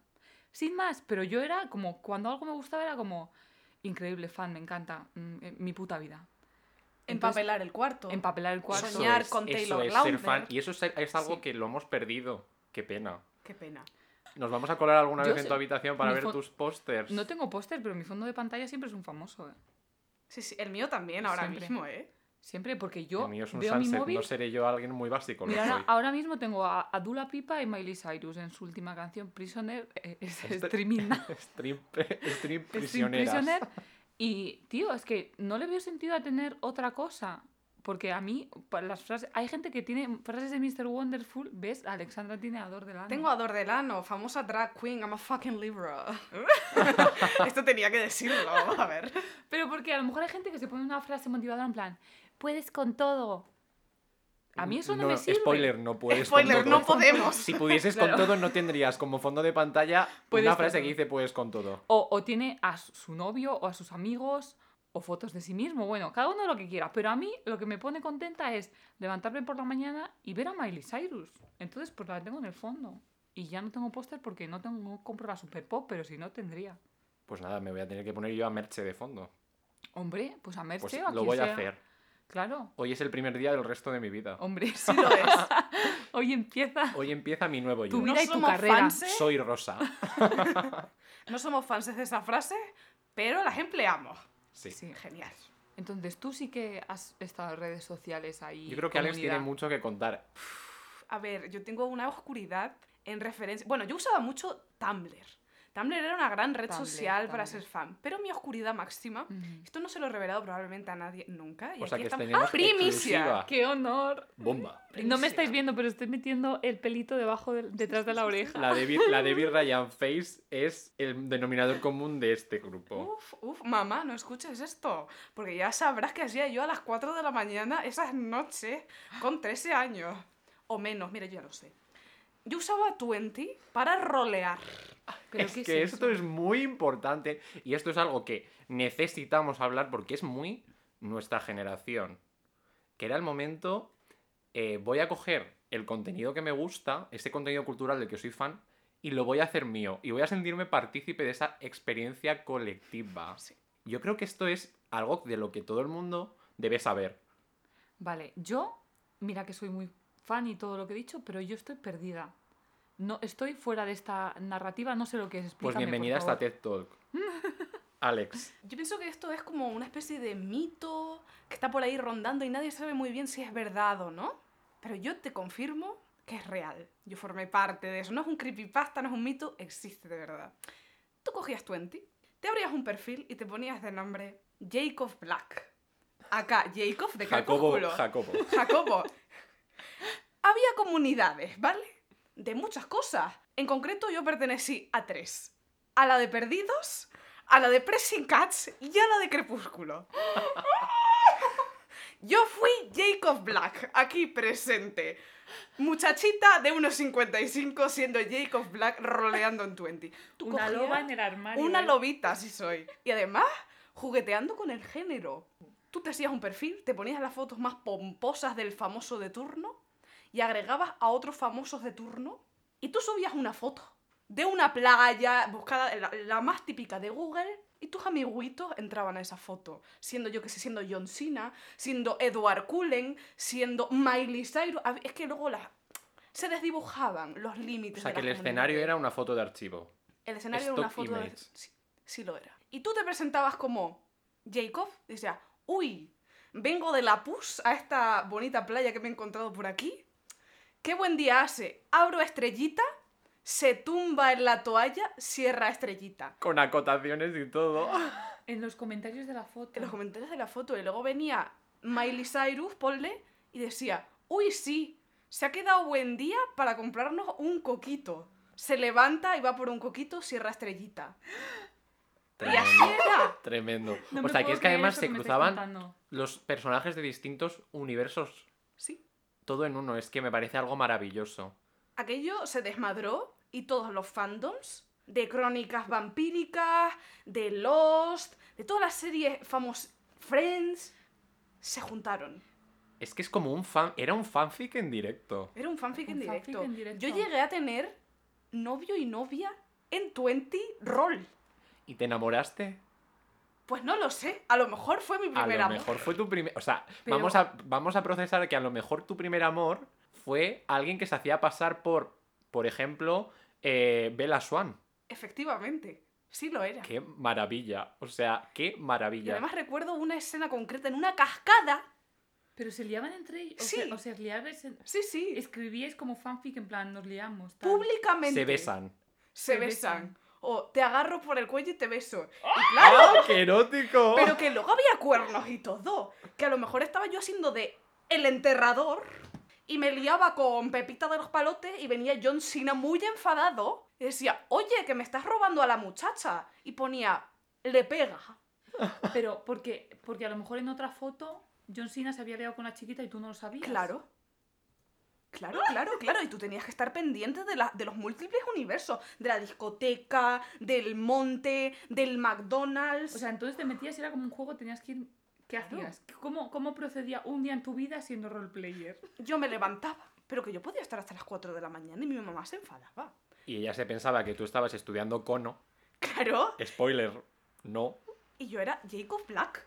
Sin más, pero yo era como, cuando algo me gustaba era como, increíble fan, me encanta, mm, eh, mi puta vida. Entonces,
Empapelar el cuarto.
empapelar el cuarto.
Eso
Soñar
es-
con
eso
Taylor
es ser fan. Y eso es, es algo
Sí.
que lo hemos perdido. Qué pena.
Qué pena.
¿Nos vamos a colar alguna
Yo
vez en tu habitación para ver tus pósters?
No tengo póster, pero mi fondo de pantalla siempre es un famoso. ¿eh?
Sí, sí, el mío también ahora
Siempre.
mismo, ¿eh?
Siempre, porque yo
El mío es un
veo mi
sunset,
móvil.
no seré yo alguien muy básico. lo
Mira, ahora,
soy.
ahora mismo tengo a, a Dula Pipa y Miley Cyrus en su última canción, Prisoner, eh, es
Este-
streaming.
Stream, stream.
Prisoner. Y, tío, es que no le veo sentido a tener otra cosa. Porque a mí, para las frases. Hay gente que tiene frases de Mr. Wonderful. ¿Ves? Alexandra tiene ador del
Tengo a Dordelano, famosa drag queen, I'm a fucking Libra. Esto tenía que decirlo, a ver.
Pero porque a lo mejor hay gente que se pone una frase motivadora en plan: Puedes con todo. A mí eso no, me sirve.
Spoiler, no puedes
Spoiler,
con todo.
no podemos.
Si pudieses
Claro.
con todo, no tendrías como fondo de pantalla
Puedes
una frase que dice puedes con todo.
O, o tiene a su- novio o a sus amigos o fotos de sí mismo. Bueno, cada uno lo que quiera. Pero a mí lo que me pone contenta es levantarme por la mañana y ver a Miley Cyrus. Entonces, pues la tengo en el fondo. Y ya no tengo póster porque no tengo no compro la Super Pop, pero si no tendría.
Pues nada, me voy a tener que poner yo a Merche de fondo.
Hombre, pues a Merche
Pues
o a
lo
quien
voy a
sea.
hacer.
Claro.
Hoy es el primer día del resto de mi vida.
Hombre,
Sí lo es.
hoy empieza.
Hoy empieza mi nuevo yo.
Tu vida
No
y tu
somos
carrera.
Soy Rosa.
no somos fans de esa frase, pero las empleamos.
Sí.
Sí.
Genial.
Entonces tú sí que has estado en redes sociales ahí.
Yo creo que Alex tiene mucho que contar.
A ver, yo tengo una oscuridad en referencia. Bueno, yo usaba mucho Tumblr. Tumblr era una gran red
Tumblr,
social para
Tumblr.
ser fan, pero mi oscuridad máxima. Esto no se lo he revelado probablemente a nadie nunca. Y
O sea
aquí
que
estamos- ¡Ah, primicia!
exclusiva.
¡Qué honor!
Bomba.
No me
Primicia.
estáis viendo, pero estoy metiendo el pelito debajo del- detrás de la oreja.
La de, la de Ryan Face es el denominador común de este grupo.
Uf, uf, mamá, no escuches esto. Porque ya sabrás que hacía yo a las 4 de la mañana esas noches con 13 años. O menos, mira, yo ya lo sé. Yo usaba 20 para rolear.
¿Pero
es que
es
esto es muy importante y esto es algo que necesitamos hablar porque es muy nuestra generación. Que era el momento, eh, voy a coger el contenido que me gusta, ese contenido cultural del que soy fan, y lo voy a hacer mío. Y voy a sentirme partícipe de esa experiencia colectiva.
Sí.
Yo creo que esto es algo de lo que todo el mundo debe saber.
Vale, yo, mira que soy muy fan y todo lo que he dicho, pero yo estoy perdida. No, estoy fuera de esta narrativa, no sé lo que es.
Pues
Explícame,
bienvenida a esta. TED Talk. Alex.
Yo pienso que esto es como una especie de mito que está por ahí rondando y nadie sabe muy bien si es verdad o no. Pero yo te confirmo que es real. Yo formé parte de eso. No es un creepypasta, no es un mito, existe de verdad. Tú cogías 20, te abrías un perfil y te ponías de nombre Jacob Black. Acá, Jacob de
Jacobo,
Crepúsculo.
Jacobo.
Jacobo. Había comunidades, ¿vale? De muchas cosas. En concreto, yo pertenecí a tres: a la de Perdidos, a la de Pressing Cats y a la de Crepúsculo. Yo fui Jacob Black, aquí presente. Muchachita de unos 55 siendo Jacob Black roleando en 20. Tú
Una loba en el armario.
una
¿eh?
lobita, sí soy. Y además, jugueteando con el género. Tú te hacías un perfil, te ponías las fotos más pomposas del famoso de turno y agregabas a otros famosos de turno y tú subías una foto de una playa, buscada, la, la más típica de Google, y tus amiguitos entraban a esa foto. Siendo yo que sé, siendo John Cena, siendo Edward Cullen, siendo Miley Cyrus. Es que luego las... se desdibujaban los
O
límites.
sea,
de
que el escenario era una foto de archivo.
El escenario era una foto de... Sí, sí lo era. Y tú te presentabas como Jacob, y decías, uy, vengo de la PUS a esta bonita playa que me he encontrado por aquí. Qué buen día hace. Abro estrellita, se tumba en la toalla, cierra estrellita.
Con acotaciones y todo.
En los comentarios de la foto.
En los comentarios de la foto. Y luego venía Miley Cyrus, ponle, y decía, uy, sí, se ha quedado buen día para comprarnos un coquito. Se levanta y va por un coquito, cierra estrellita. Y así
Tremendo.
era.
Tremendo.
No
o sea, que es que además se cruzaban los personajes de distintos universos.
Sí.
Todo en uno. Es que me parece algo maravilloso.
Aquello se desmadró y todos los fandoms de crónicas vampíricas, de Lost, de todas las series famosas, Friends, se juntaron.
Es que es como un fan. Era un fanfic en directo.
Era un fanfic, en,
Un fanfic
directo.
en directo.
Yo llegué a tener novio y novia en 20 Roll.
¿Y te enamoraste?
Pues no lo sé, a lo mejor fue mi
A
primer
lo
amor.
mejor fue tu primer. O sea,
Pero-
vamos, a, vamos a procesar que a lo mejor tu primer amor fue alguien que se hacía pasar por, por ejemplo, eh, Bella Swan.
Efectivamente, sí lo era.
Qué maravilla. O sea, qué
Y
maravilla.
además recuerdo una escena concreta en una cascada.
Pero se liaban entre ellos. O
Sí.
sea, o sea, en-
Sí, sí,
escribíais como fanfic en plan, nos liamos. tal.
públicamente.
Se besan.
se
Se
besan.
besan.
O te agarro por el cuello y te beso. Y
¡Ah,
claro,
qué erótico!
pero que luego había cuernos y todo. Que a lo mejor estaba yo haciendo de el enterrador y me liaba con Pepita de los Palotes y venía John Cena muy enfadado y decía, oye, que me estás robando a la muchacha. Y ponía, le pega.
Pero porque, porque a lo mejor en otra foto John Cena se había liado con la chiquita y tú no lo sabías.
Claro. Claro, claro, claro. Y tú tenías que estar pendiente de, la- de los múltiples universos. De la discoteca, del monte, del McDonald's.
O sea, entonces te metías y era como un juego, tenías que ir... ¿Qué hacías? ¿Cómo, ¿Cómo procedía un día en tu vida siendo roleplayer?
yo me levantaba, pero que yo podía estar hasta las 4 de la mañana y mi mamá se enfadaba.
Y ella se pensaba que tú estabas estudiando cono.
Claro,
Spoiler, no.
y yo era Jacob Black.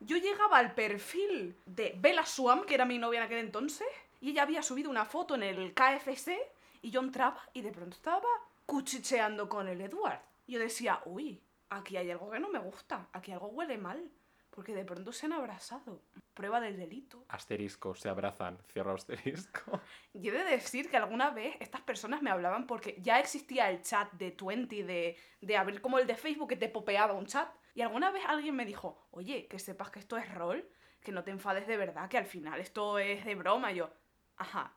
Yo llegaba al perfil de Bella Swan, que era mi novia en aquel entonces, y ella había subido una foto en el KFC, y yo entraba y de pronto estaba cuchicheando con el Edward. Yo decía, uy, aquí hay algo que no me gusta, aquí algo huele mal, porque de pronto se han abrazado. Prueba del delito.
Asterisco, se abrazan. Cierra asterisco.
Y he de decir que alguna vez estas personas me hablaban porque ya existía el chat de 20, de, de abrir como el de Facebook que te popeaba un chat. Y alguna vez alguien me dijo, oye, que sepas que esto es rol, que no te enfades de verdad, que al final esto es de broma. Y yo, ajá.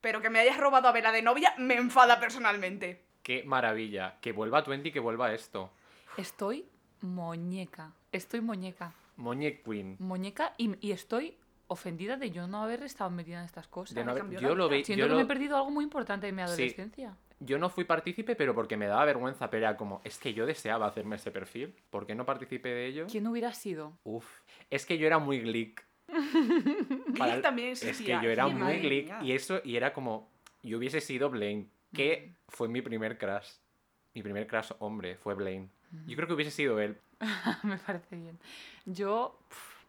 Pero que me hayas robado a Vela de novia me enfada personalmente.
Qué maravilla. Que vuelva Twenty, que vuelva esto.
Estoy muñeca. Estoy muñeca.
Moñe Queen.
Muñeca y, y estoy ofendida de yo no haber estado metida en estas cosas.
De no
me
haber- yo lo
Siento
yo
que
lo-
me he perdido algo muy importante de mi adolescencia.
yo no fui partícipe, pero porque me daba vergüenza, pero era como, es que yo deseaba hacerme ese perfil, ¿por qué no participé de ello?
¿Quién hubiera sido?
Uf, es que yo era muy glick. Para-
también
Es que
existía.
yo era
Glee,
muy glick y eso, y era como, yo hubiese sido Blaine, que fue mi primer crush. Mi primer crush hombre fue Blaine. Yo creo que hubiese sido él.
me parece bien. Yo,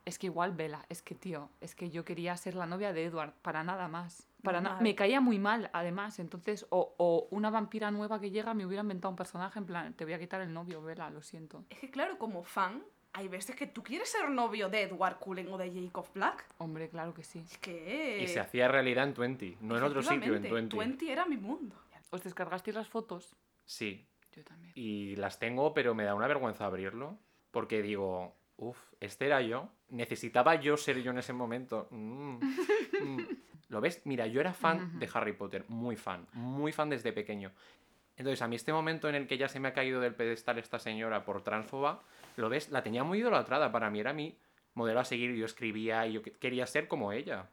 es que igual Vela, es que tío, es que yo quería ser la novia de Edward, para nada más. Para na-
Normal.
me caía muy mal, además. Entonces, o, o una vampira nueva que llega me hubiera inventado un personaje en plan, te voy a quitar el novio, Vela, lo siento.
Es que claro, como fan, hay veces que tú quieres ser novio de Edward Cullen o de Jacob Black.
Hombre, claro que sí.
Es que...
Y se hacía realidad en Twenty, no en otro sitio, en
efectivamente,
Twenty.
era mi mundo.
¿Os descargasteis las fotos?
Sí,
Yo también.
y las tengo, pero me da una vergüenza abrirlo. Porque digo, uff, este era yo. Necesitaba yo ser yo en ese momento. Mm, mm. ¿Lo ves? Mira, yo era fan de Harry Potter, muy fan, muy fan desde pequeño. Entonces, a mí este momento en el que ya se me ha caído del pedestal esta señora por transfoba, ¿lo ves? La tenía muy idolatrada. Para mí era mi modelo a seguir. Yo escribía y yo que- quería ser como ella.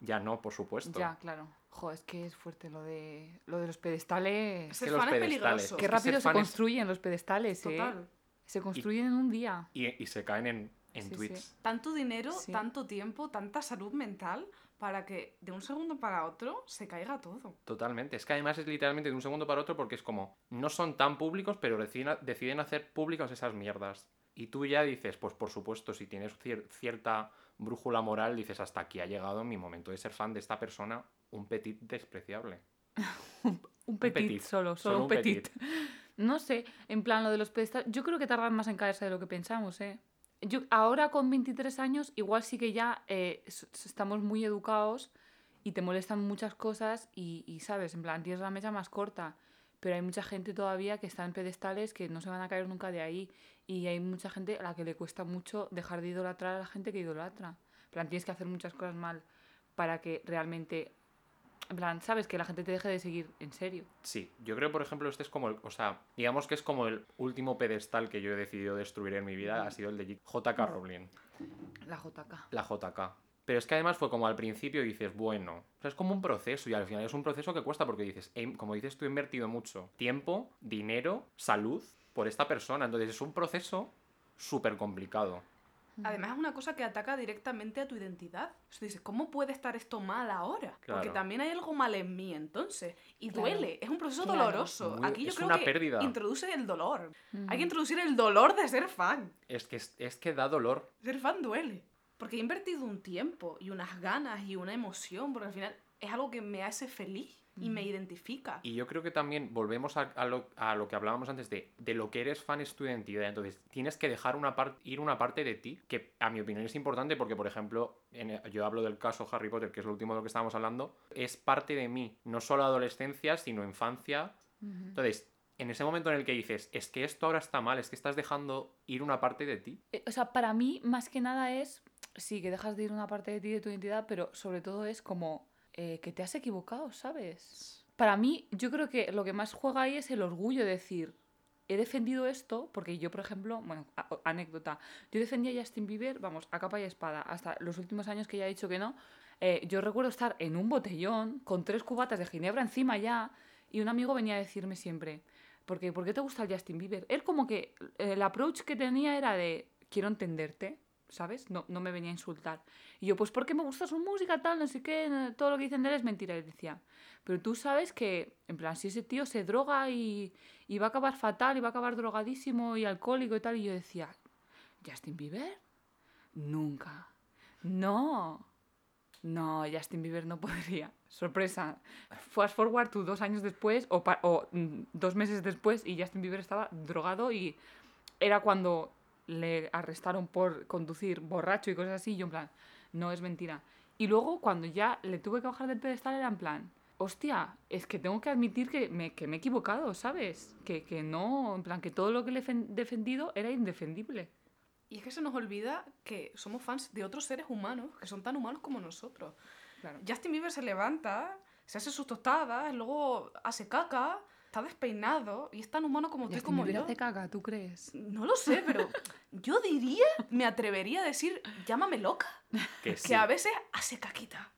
Ya no, por supuesto.
Ya, claro. Jo, es que es fuerte lo de, lo de los pedestales.
Ser
que los
fan es
pedestales, es
Qué
que
rápido se
es-
construyen los pedestales, ¿eh?
Total.
Se construyen en un día.
Y, y se caen en, en
Sí, sí.
tweets.
Tanto dinero,
Sí.
tanto tiempo, tanta salud mental para que de un segundo para otro se caiga todo.
Totalmente. Es que además es literalmente de un segundo para otro porque es como, no son tan públicos, pero deciden, deciden hacer públicas esas mierdas. Y tú ya dices, pues por supuesto, si tienes cier- cierta brújula moral, dices, hasta aquí ha llegado mi momento de ser fan de esta persona, un petit despreciable.
Un petit,
petit,
solo, solo,
solo
un
un
petit. No sé, en plan lo de los pedestales, yo creo que tardan más en caerse de lo que pensamos, ¿eh? Yo ahora con 23 años igual sí que ya eh, estamos muy educados y te molestan muchas cosas y, y, sabes, en plan tienes la mecha más corta, pero hay mucha gente todavía que está en pedestales que no se van a caer nunca de ahí y hay mucha gente a la que le cuesta mucho dejar de idolatrar a la gente que idolatra. En plan, tienes que hacer muchas cosas mal para que realmente, en plan, sabes, que la gente te deje de seguir en serio.
Sí, yo creo, por ejemplo, este es como el, o sea, digamos que es como el último pedestal que yo he decidido destruir en mi vida, ha sido el de J.K. Rowling.
La JK.
la JK. Pero es que además fue como al principio dices, bueno, o sea, es como un proceso y al final es un proceso que cuesta porque dices, "He- como dices tú, he invertido mucho tiempo, dinero, salud por esta persona. Entonces es un proceso súper complicado.
Además es una cosa que ataca directamente a tu identidad. O sea, dices, ¿cómo puede estar esto mal ahora? Porque también hay algo mal en mí entonces. Y
Claro.
duele, es un proceso
Claro.
doloroso.
Muy-
Aquí yo
es
creo
una
que
pérdida.
introduce el dolor. Hay que introducir el dolor de ser fan.
Es que, es, es que da dolor.
Ser fan duele. Porque he invertido un tiempo y unas ganas y una emoción, porque al final es algo que me hace feliz y me identifica.
Y yo creo que también volvemos a, a lo, a lo que hablábamos antes de, de lo que eres fan es tu identidad. Entonces tienes que dejar una parte, ir una parte de ti, que a mi opinión es importante porque, por ejemplo, en- yo hablo del caso Harry Potter, que es lo último de lo que estábamos hablando, es parte de mí, no solo adolescencia, sino infancia. Entonces, en ese momento en el que dices, es que esto ahora está mal, es que estás dejando ir una parte de ti.
Eh, O sea, para mí, más que nada es, sí, que dejas de ir una parte de ti, de tu identidad, pero sobre todo es como eh, que te has equivocado, ¿sabes? Para mí, yo creo que lo que más juega ahí es el orgullo de decir, he defendido esto, porque yo, por ejemplo, bueno, anécdota, yo defendía a Justin Bieber, vamos, a capa y espada, hasta los últimos años que ya he dicho que no. Eh, yo recuerdo estar en un botellón con tres cubatas de ginebra encima ya, y un amigo venía a decirme siempre, porque, ¿por qué te gusta el Justin Bieber? Él como que el approach que tenía era de, quiero entenderte, ¿sabes? No, no me venía a insultar. Y yo, pues porque me gusta su música, tal, no sé qué, todo lo que dicen de él es mentira. Y decía, pero tú sabes que, en plan, si ese tío se droga y, y va a acabar fatal, y va a acabar drogadísimo y alcohólico y tal, y yo decía, ¿Justin Bieber? Nunca. No. No, Justin Bieber no podría. Sorpresa. Fast forward to dos años después o, o, mm, dos meses después y Justin Bieber estaba drogado y era cuando le arrestaron por conducir borracho y cosas así. y Yo en plan, no es mentira. Y luego cuando ya le tuve que bajar del pedestal era en plan, hostia, es que tengo que admitir que me, que me he equivocado, ¿sabes? Que, que no, en plan, que todo lo que le he fen- defendido era indefendible.
Y es que se nos olvida que somos fans de otros seres humanos que son tan humanos como nosotros.
Claro.
Justin Bieber se levanta, se hace sus tostadas, luego hace caca, está despeinado y es tan humano como tú y como yo.
te caga, ¿tú crees?
No lo sé, pero yo diría, me atrevería a decir, llámame loca,
Que sí.
que a veces hace caquita.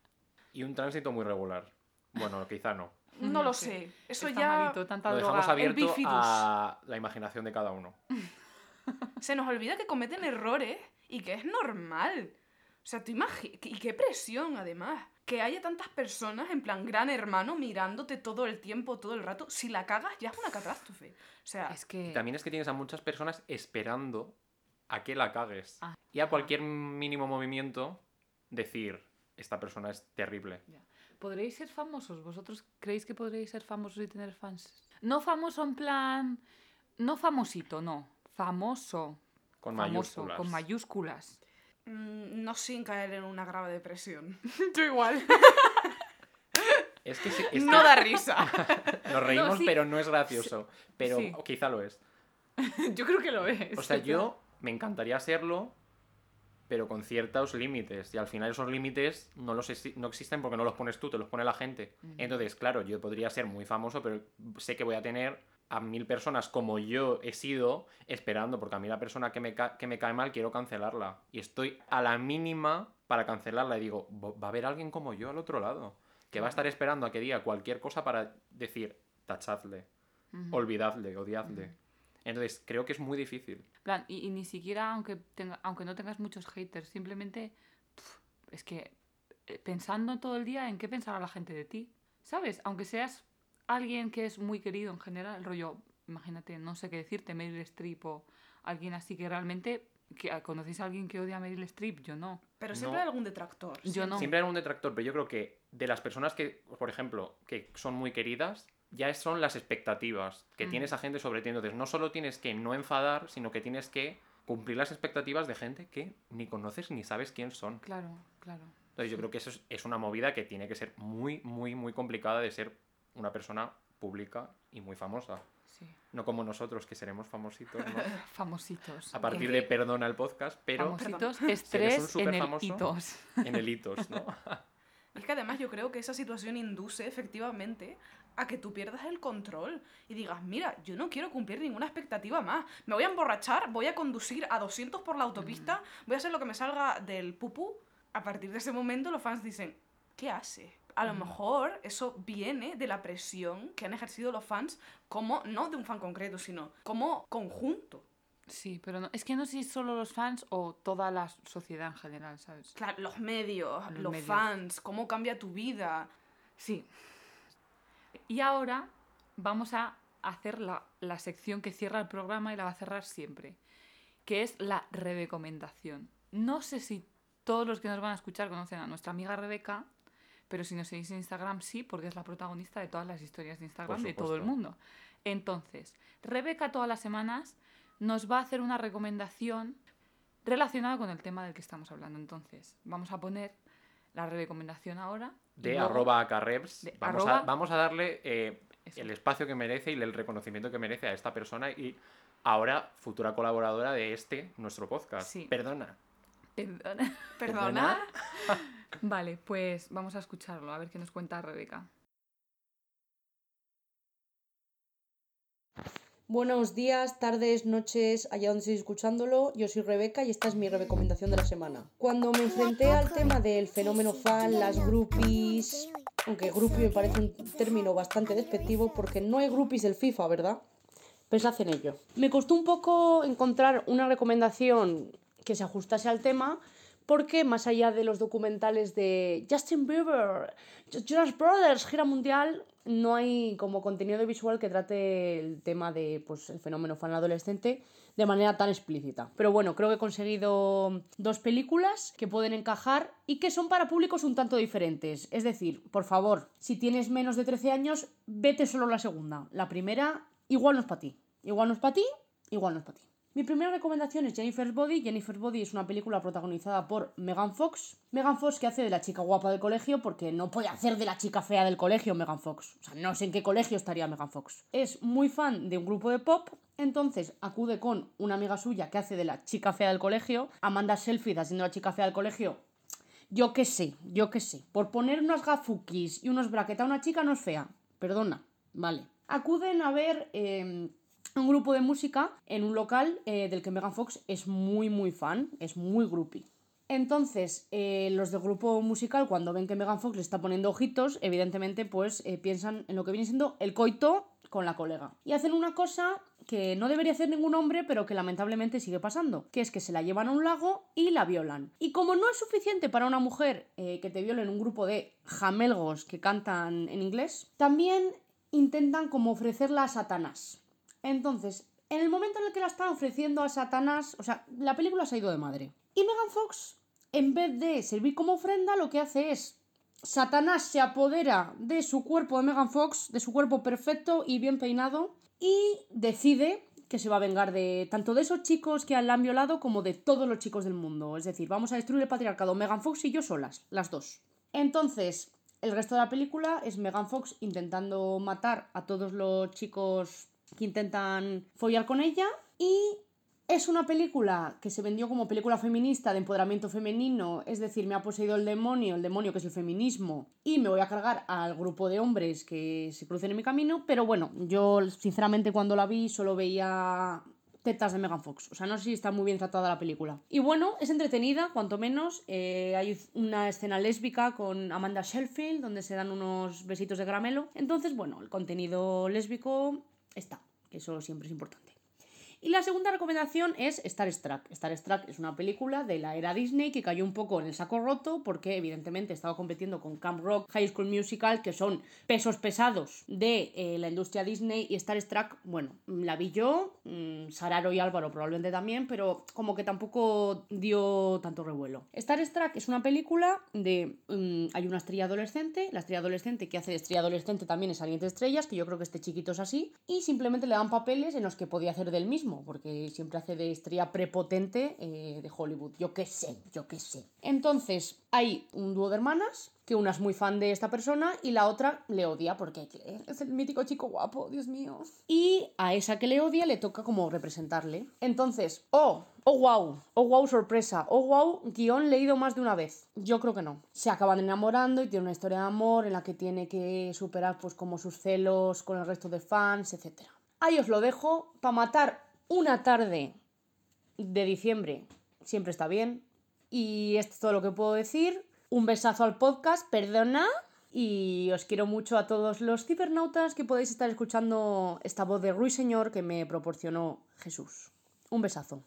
Y un tránsito muy regular. Bueno, quizá no.
No
No
lo
sé.
sé. Eso
Está
ya
malito, tanta
Lo dejamos
droga.
abierto a la imaginación de cada uno.
se nos olvida que cometen errores y que es normal. O sea, tú imaginas. Y qué presión, además. Que haya tantas personas, en plan, gran hermano, mirándote todo el tiempo, todo el rato. Si la cagas, ya es una catástrofe. O sea,
Es que...
Y también es que tienes a muchas personas esperando a que la cagues.
Ah.
Y a cualquier mínimo movimiento decir, esta persona es terrible.
¿Podréis ser famosos? ¿Vosotros creéis que podréis ser famosos y tener fans? No famoso en plan... No famosito, no. Famoso.
Con
famoso,
mayúsculas.
Con mayúsculas.
Mm, no sin caer en una grave depresión.
Yo igual.
Es que, sí- es que
No da risa.
nos reímos,
sí.
pero no es gracioso. Pero
Sí.
quizá lo es.
Yo creo que lo es.
O sea, yo me encantaría serlo, pero con ciertos límites. Y al final esos límites no, los exi- no existen porque no los pones tú, te los pone la gente. Entonces, claro, yo podría ser muy famoso, pero sé que voy a tener a mil personas como yo he sido esperando, porque a mí la persona que me, ca- que me cae mal quiero cancelarla. Y estoy a la mínima para cancelarla y digo, "Va- a haber alguien como yo al otro lado, que va a estar esperando a que diga cualquier cosa para decir, tachadle, olvidadle, odiadle. Entonces, creo que es muy difícil.
plan, y, y ni siquiera, aunque, tenga, aunque no tengas muchos haters, simplemente es que eh, pensando todo el día en qué pensará la gente de ti, ¿sabes? Aunque seas alguien que es muy querido en general, rollo, imagínate, no sé qué decirte, Meryl Streep o alguien así que realmente, que, ¿conocéis a alguien que odia a Meryl Streep? Yo no.
Pero siempre
No.
hay algún detractor.
Yo
siempre.
no.
Siempre hay un detractor, pero yo creo que de las personas que, por ejemplo, que son muy queridas, ya son las expectativas que
Mm.
tiene esa gente sobre ti. Entonces, no solo tienes que no enfadar, sino que tienes que cumplir las expectativas de gente que ni conoces ni sabes quién son.
Claro, claro.
Entonces, yo creo que eso es, es una movida que tiene que ser muy, muy, muy complicada de ser una persona pública y muy famosa.
Sí.
No como nosotros, que seremos famositos, ¿no?
Famositos.
A partir de Perdona el podcast, pero
Famositos,
un
estrés en el
famoso,
hitos.
en el hitos, ¿no?
Es que además yo creo que esa situación induce efectivamente a que tú pierdas el control y digas, mira, yo no quiero cumplir ninguna expectativa más. Me voy a emborrachar, voy a conducir a 200 por la autopista, voy a hacer lo que me salga del pupú. A partir de ese momento los fans dicen, ¿qué hace? A lo mejor eso viene de la presión que han ejercido los fans como, no de un fan concreto, sino como conjunto.
Sí, pero no, es que no sé si solo los fans o toda la sociedad en general, ¿sabes?
Claro, los medios,
Los
los,
medios.
fans, cómo cambia tu vida.
Sí. Y ahora vamos a hacer la, la sección que cierra el programa y la va a cerrar siempre, que es la recomendación. No sé si todos los que nos van a escuchar conocen a nuestra amiga Rebeca, pero si nos seguís en Instagram sí, porque es la protagonista de todas las historias de Instagram de todo el mundo. Entonces, Rebeca todas las semanas nos va a hacer una recomendación relacionada con el tema del que estamos hablando. Entonces, vamos a poner la recomendación ahora.
de
luego-
arroba acarrebs.
de
Vamos,
arroba-
a, vamos a darle eh, el espacio que merece y el reconocimiento que merece a esta persona y ahora futura colaboradora de este, nuestro podcast.
Sí.
Perdona.
Perdona.
Perdona.
Vale, pues vamos a escucharlo, a ver qué nos cuenta Rebeca.
Buenos días, tardes, noches, allá donde estéis escuchándolo. Yo soy Rebeca y esta es mi recomendación de la semana. Cuando me enfrenté al tema del fenómeno fan, las groupies, aunque groupie me parece un término bastante despectivo porque no hay groupies del FIFA, ¿verdad? Pensad en ello. Me costó un poco encontrar una recomendación que se ajustase al tema porque más allá de los documentales de Justin Bieber, Jonas Brothers, gira mundial, no hay como contenido visual que trate el tema de pues, fenómeno fan adolescente de manera tan explícita. Pero bueno, creo que he conseguido dos películas que pueden encajar y que son para públicos un tanto diferentes. Es decir, por favor, si tienes menos de 13 años, vete solo la segunda. La primera, igual no es para ti. Igual no es para ti, igual no es para ti. Mi primera recomendación es Jennifer's Body. Jennifer's Body es una película protagonizada por Megan Fox. Megan Fox que hace de la chica guapa del colegio porque no puede hacer de la chica fea del colegio Megan Fox. O sea, no sé en qué colegio estaría Megan Fox. Es muy fan de un grupo de pop, entonces acude con una amiga suya que hace de la chica fea del colegio a mandar selfies haciendo la chica fea del colegio. Yo qué sé, yo qué sé. Por poner unas gafukis y unos brackets a una chica no es fea. Perdona, vale. acuden a ver eh, un grupo de música en un local eh, del que Megan Fox es muy, muy fan, es muy groupie. Entonces, eh, los del grupo musical, cuando ven que Megan Fox le está poniendo ojitos, evidentemente, pues eh, piensan en lo que viene siendo el coito con la colega. Y hacen una cosa que no debería hacer ningún hombre, pero que lamentablemente sigue pasando, que es que se la llevan a un lago y la violan. Y como no es suficiente para una mujer que te violen un grupo de jamelgos que cantan en inglés, también intentan como ofrecerla a Satanás. Entonces, en el momento en el que la están ofreciendo a Satanás, o sea, la película se ha ido de madre. Y Megan Fox, en vez de servir como ofrenda, lo que hace es Satanás se apodera de su cuerpo de Megan Fox, de su cuerpo perfecto y bien peinado, y decide que se va a vengar de tanto de esos chicos que la han violado como de todos los chicos del mundo. Es decir, vamos a destruir el patriarcado. Megan Fox y yo solas, las dos. Entonces, el resto de la película es Megan Fox intentando matar a todos los chicos que intentan follar con ella y es una película que se vendió como película feminista de empoderamiento femenino, es decir, me ha poseído el demonio, el demonio que es el feminismo, y me voy a cargar al grupo de hombres que se crucen en mi camino, pero bueno, yo sinceramente cuando la vi solo veía tetas de Megan Fox. O sea, no sé si está muy bien tratada la película. Y bueno, es entretenida, cuanto menos. Eh, hay una escena lésbica con Amanda Sheffield, donde se dan unos besitos de caramelo. Entonces, bueno, el contenido lésbico está, que eso siempre es importante. Y la segunda recomendación es Star Trek. Star Trek es una película de la era Disney que cayó un poco en el saco roto porque evidentemente estaba compitiendo con Camp Rock, High School Musical, que son pesos pesados de eh, la industria Disney y Star Trek, bueno, la vi yo, mmm, Sararo y Álvaro probablemente también, pero como que tampoco dio tanto revuelo. Star Trek es una película de... Mmm, hay una estrella adolescente, la estrella adolescente que hace de estrella adolescente también es Saliente Estrellas, que yo creo que este chiquito es así, y simplemente le dan papeles en los que podía hacer del mismo porque siempre hace de estrella prepotente eh, de Hollywood. Yo qué sé, yo qué sé. Entonces, hay un dúo de hermanas, que una es muy fan de esta persona y la otra le odia porque es el mítico chico guapo, Dios mío. Y a esa que le odia le toca como representarle. Entonces, oh, oh wow, oh wow sorpresa, oh wow guion leído más de una vez. Yo creo que no. Se acaban enamorando y tiene una historia de amor en la que tiene que superar pues como sus celos con el resto de fans, etc. Ahí os lo dejo para matar una tarde de diciembre siempre está bien. Y esto es todo lo que puedo decir. Un besazo al podcast, perdona. Y os quiero mucho a todos los cibernautas que podéis estar escuchando esta voz de Ruiseñor que me proporcionó Jesús. Un besazo.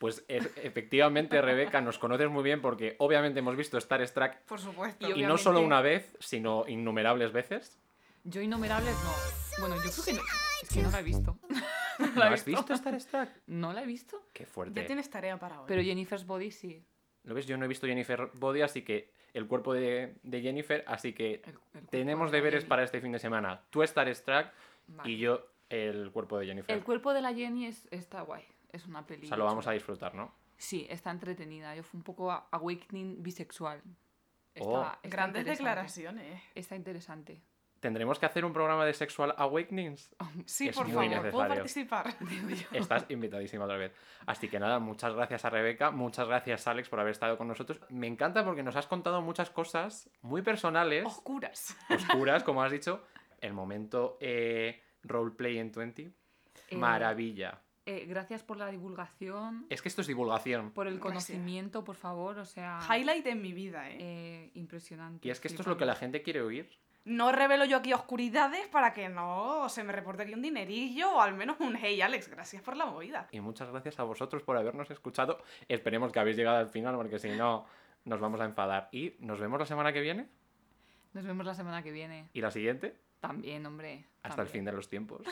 Pues e efectivamente, Rebeca, nos conoces muy bien porque obviamente hemos visto Star Trek.
Por supuesto.
Y, y no solo una vez, sino innumerables veces.
Yo innumerables no. Bueno, yo creo que no. Es que no la he visto.
¿No, ¿No has visto Star Trek?
No la he visto.
Qué fuerte.
Ya tienes tarea para hoy.
Pero Jennifer's Body sí.
¿Lo ves? Yo no he visto Jennifer Body, así que el cuerpo de, de Jennifer, así que
El- el
tenemos
de
deberes
Jenny.
para este fin de semana. Tú Star Trek
Vale.
y yo el cuerpo de Jennifer.
El cuerpo de la Jenny es, está guay. Es una
O
peli.
sea, lo vamos a disfrutar, ¿no?
Sí, está entretenida. Yo fui un poco a- awakening bisexual. Está,
Oh.
está
Grandes declaraciones.
Está interesante.
Tendremos que hacer un programa de Sexual Awakenings.
Sí,
Es
por
muy
favor, ¿puedo
necesario.
participar?
Digo yo.
Estás invitadísima otra vez. Así que nada, muchas gracias a Rebeca, muchas gracias Alex por haber estado con nosotros. Me encanta porque nos has contado muchas cosas muy personales,
Oscuras.
oscuras, como has dicho. El momento eh, roleplay en 20.
Eh,
Maravilla.
eh, gracias por la divulgación,
Es que esto es divulgación.
por el
Gracias.
conocimiento, por favor. O sea,
Highlight en mi vida, ¿eh?
eh, impresionante.
Y es que esto es lo que la gente quiere oír.
No revelo yo aquí oscuridades para que no se me reporte aquí un dinerillo o al menos un hey Alex, gracias por la movida.
Y muchas gracias a vosotros por habernos escuchado. Esperemos que habéis llegado al final porque si no nos vamos a enfadar. Y nos vemos la semana que viene
Nos vemos la semana que viene.
y la siguiente
También, hombre.
hasta el fin de los tiempos.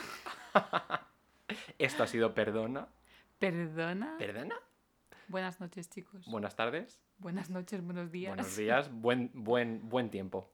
Esto ha sido Perdona.
¿Perdona?
¿Perdona?
Buenas noches, chicos.
Buenas tardes,
Buenas noches, buenos días.
buenos días, buen, buen, buen tiempo.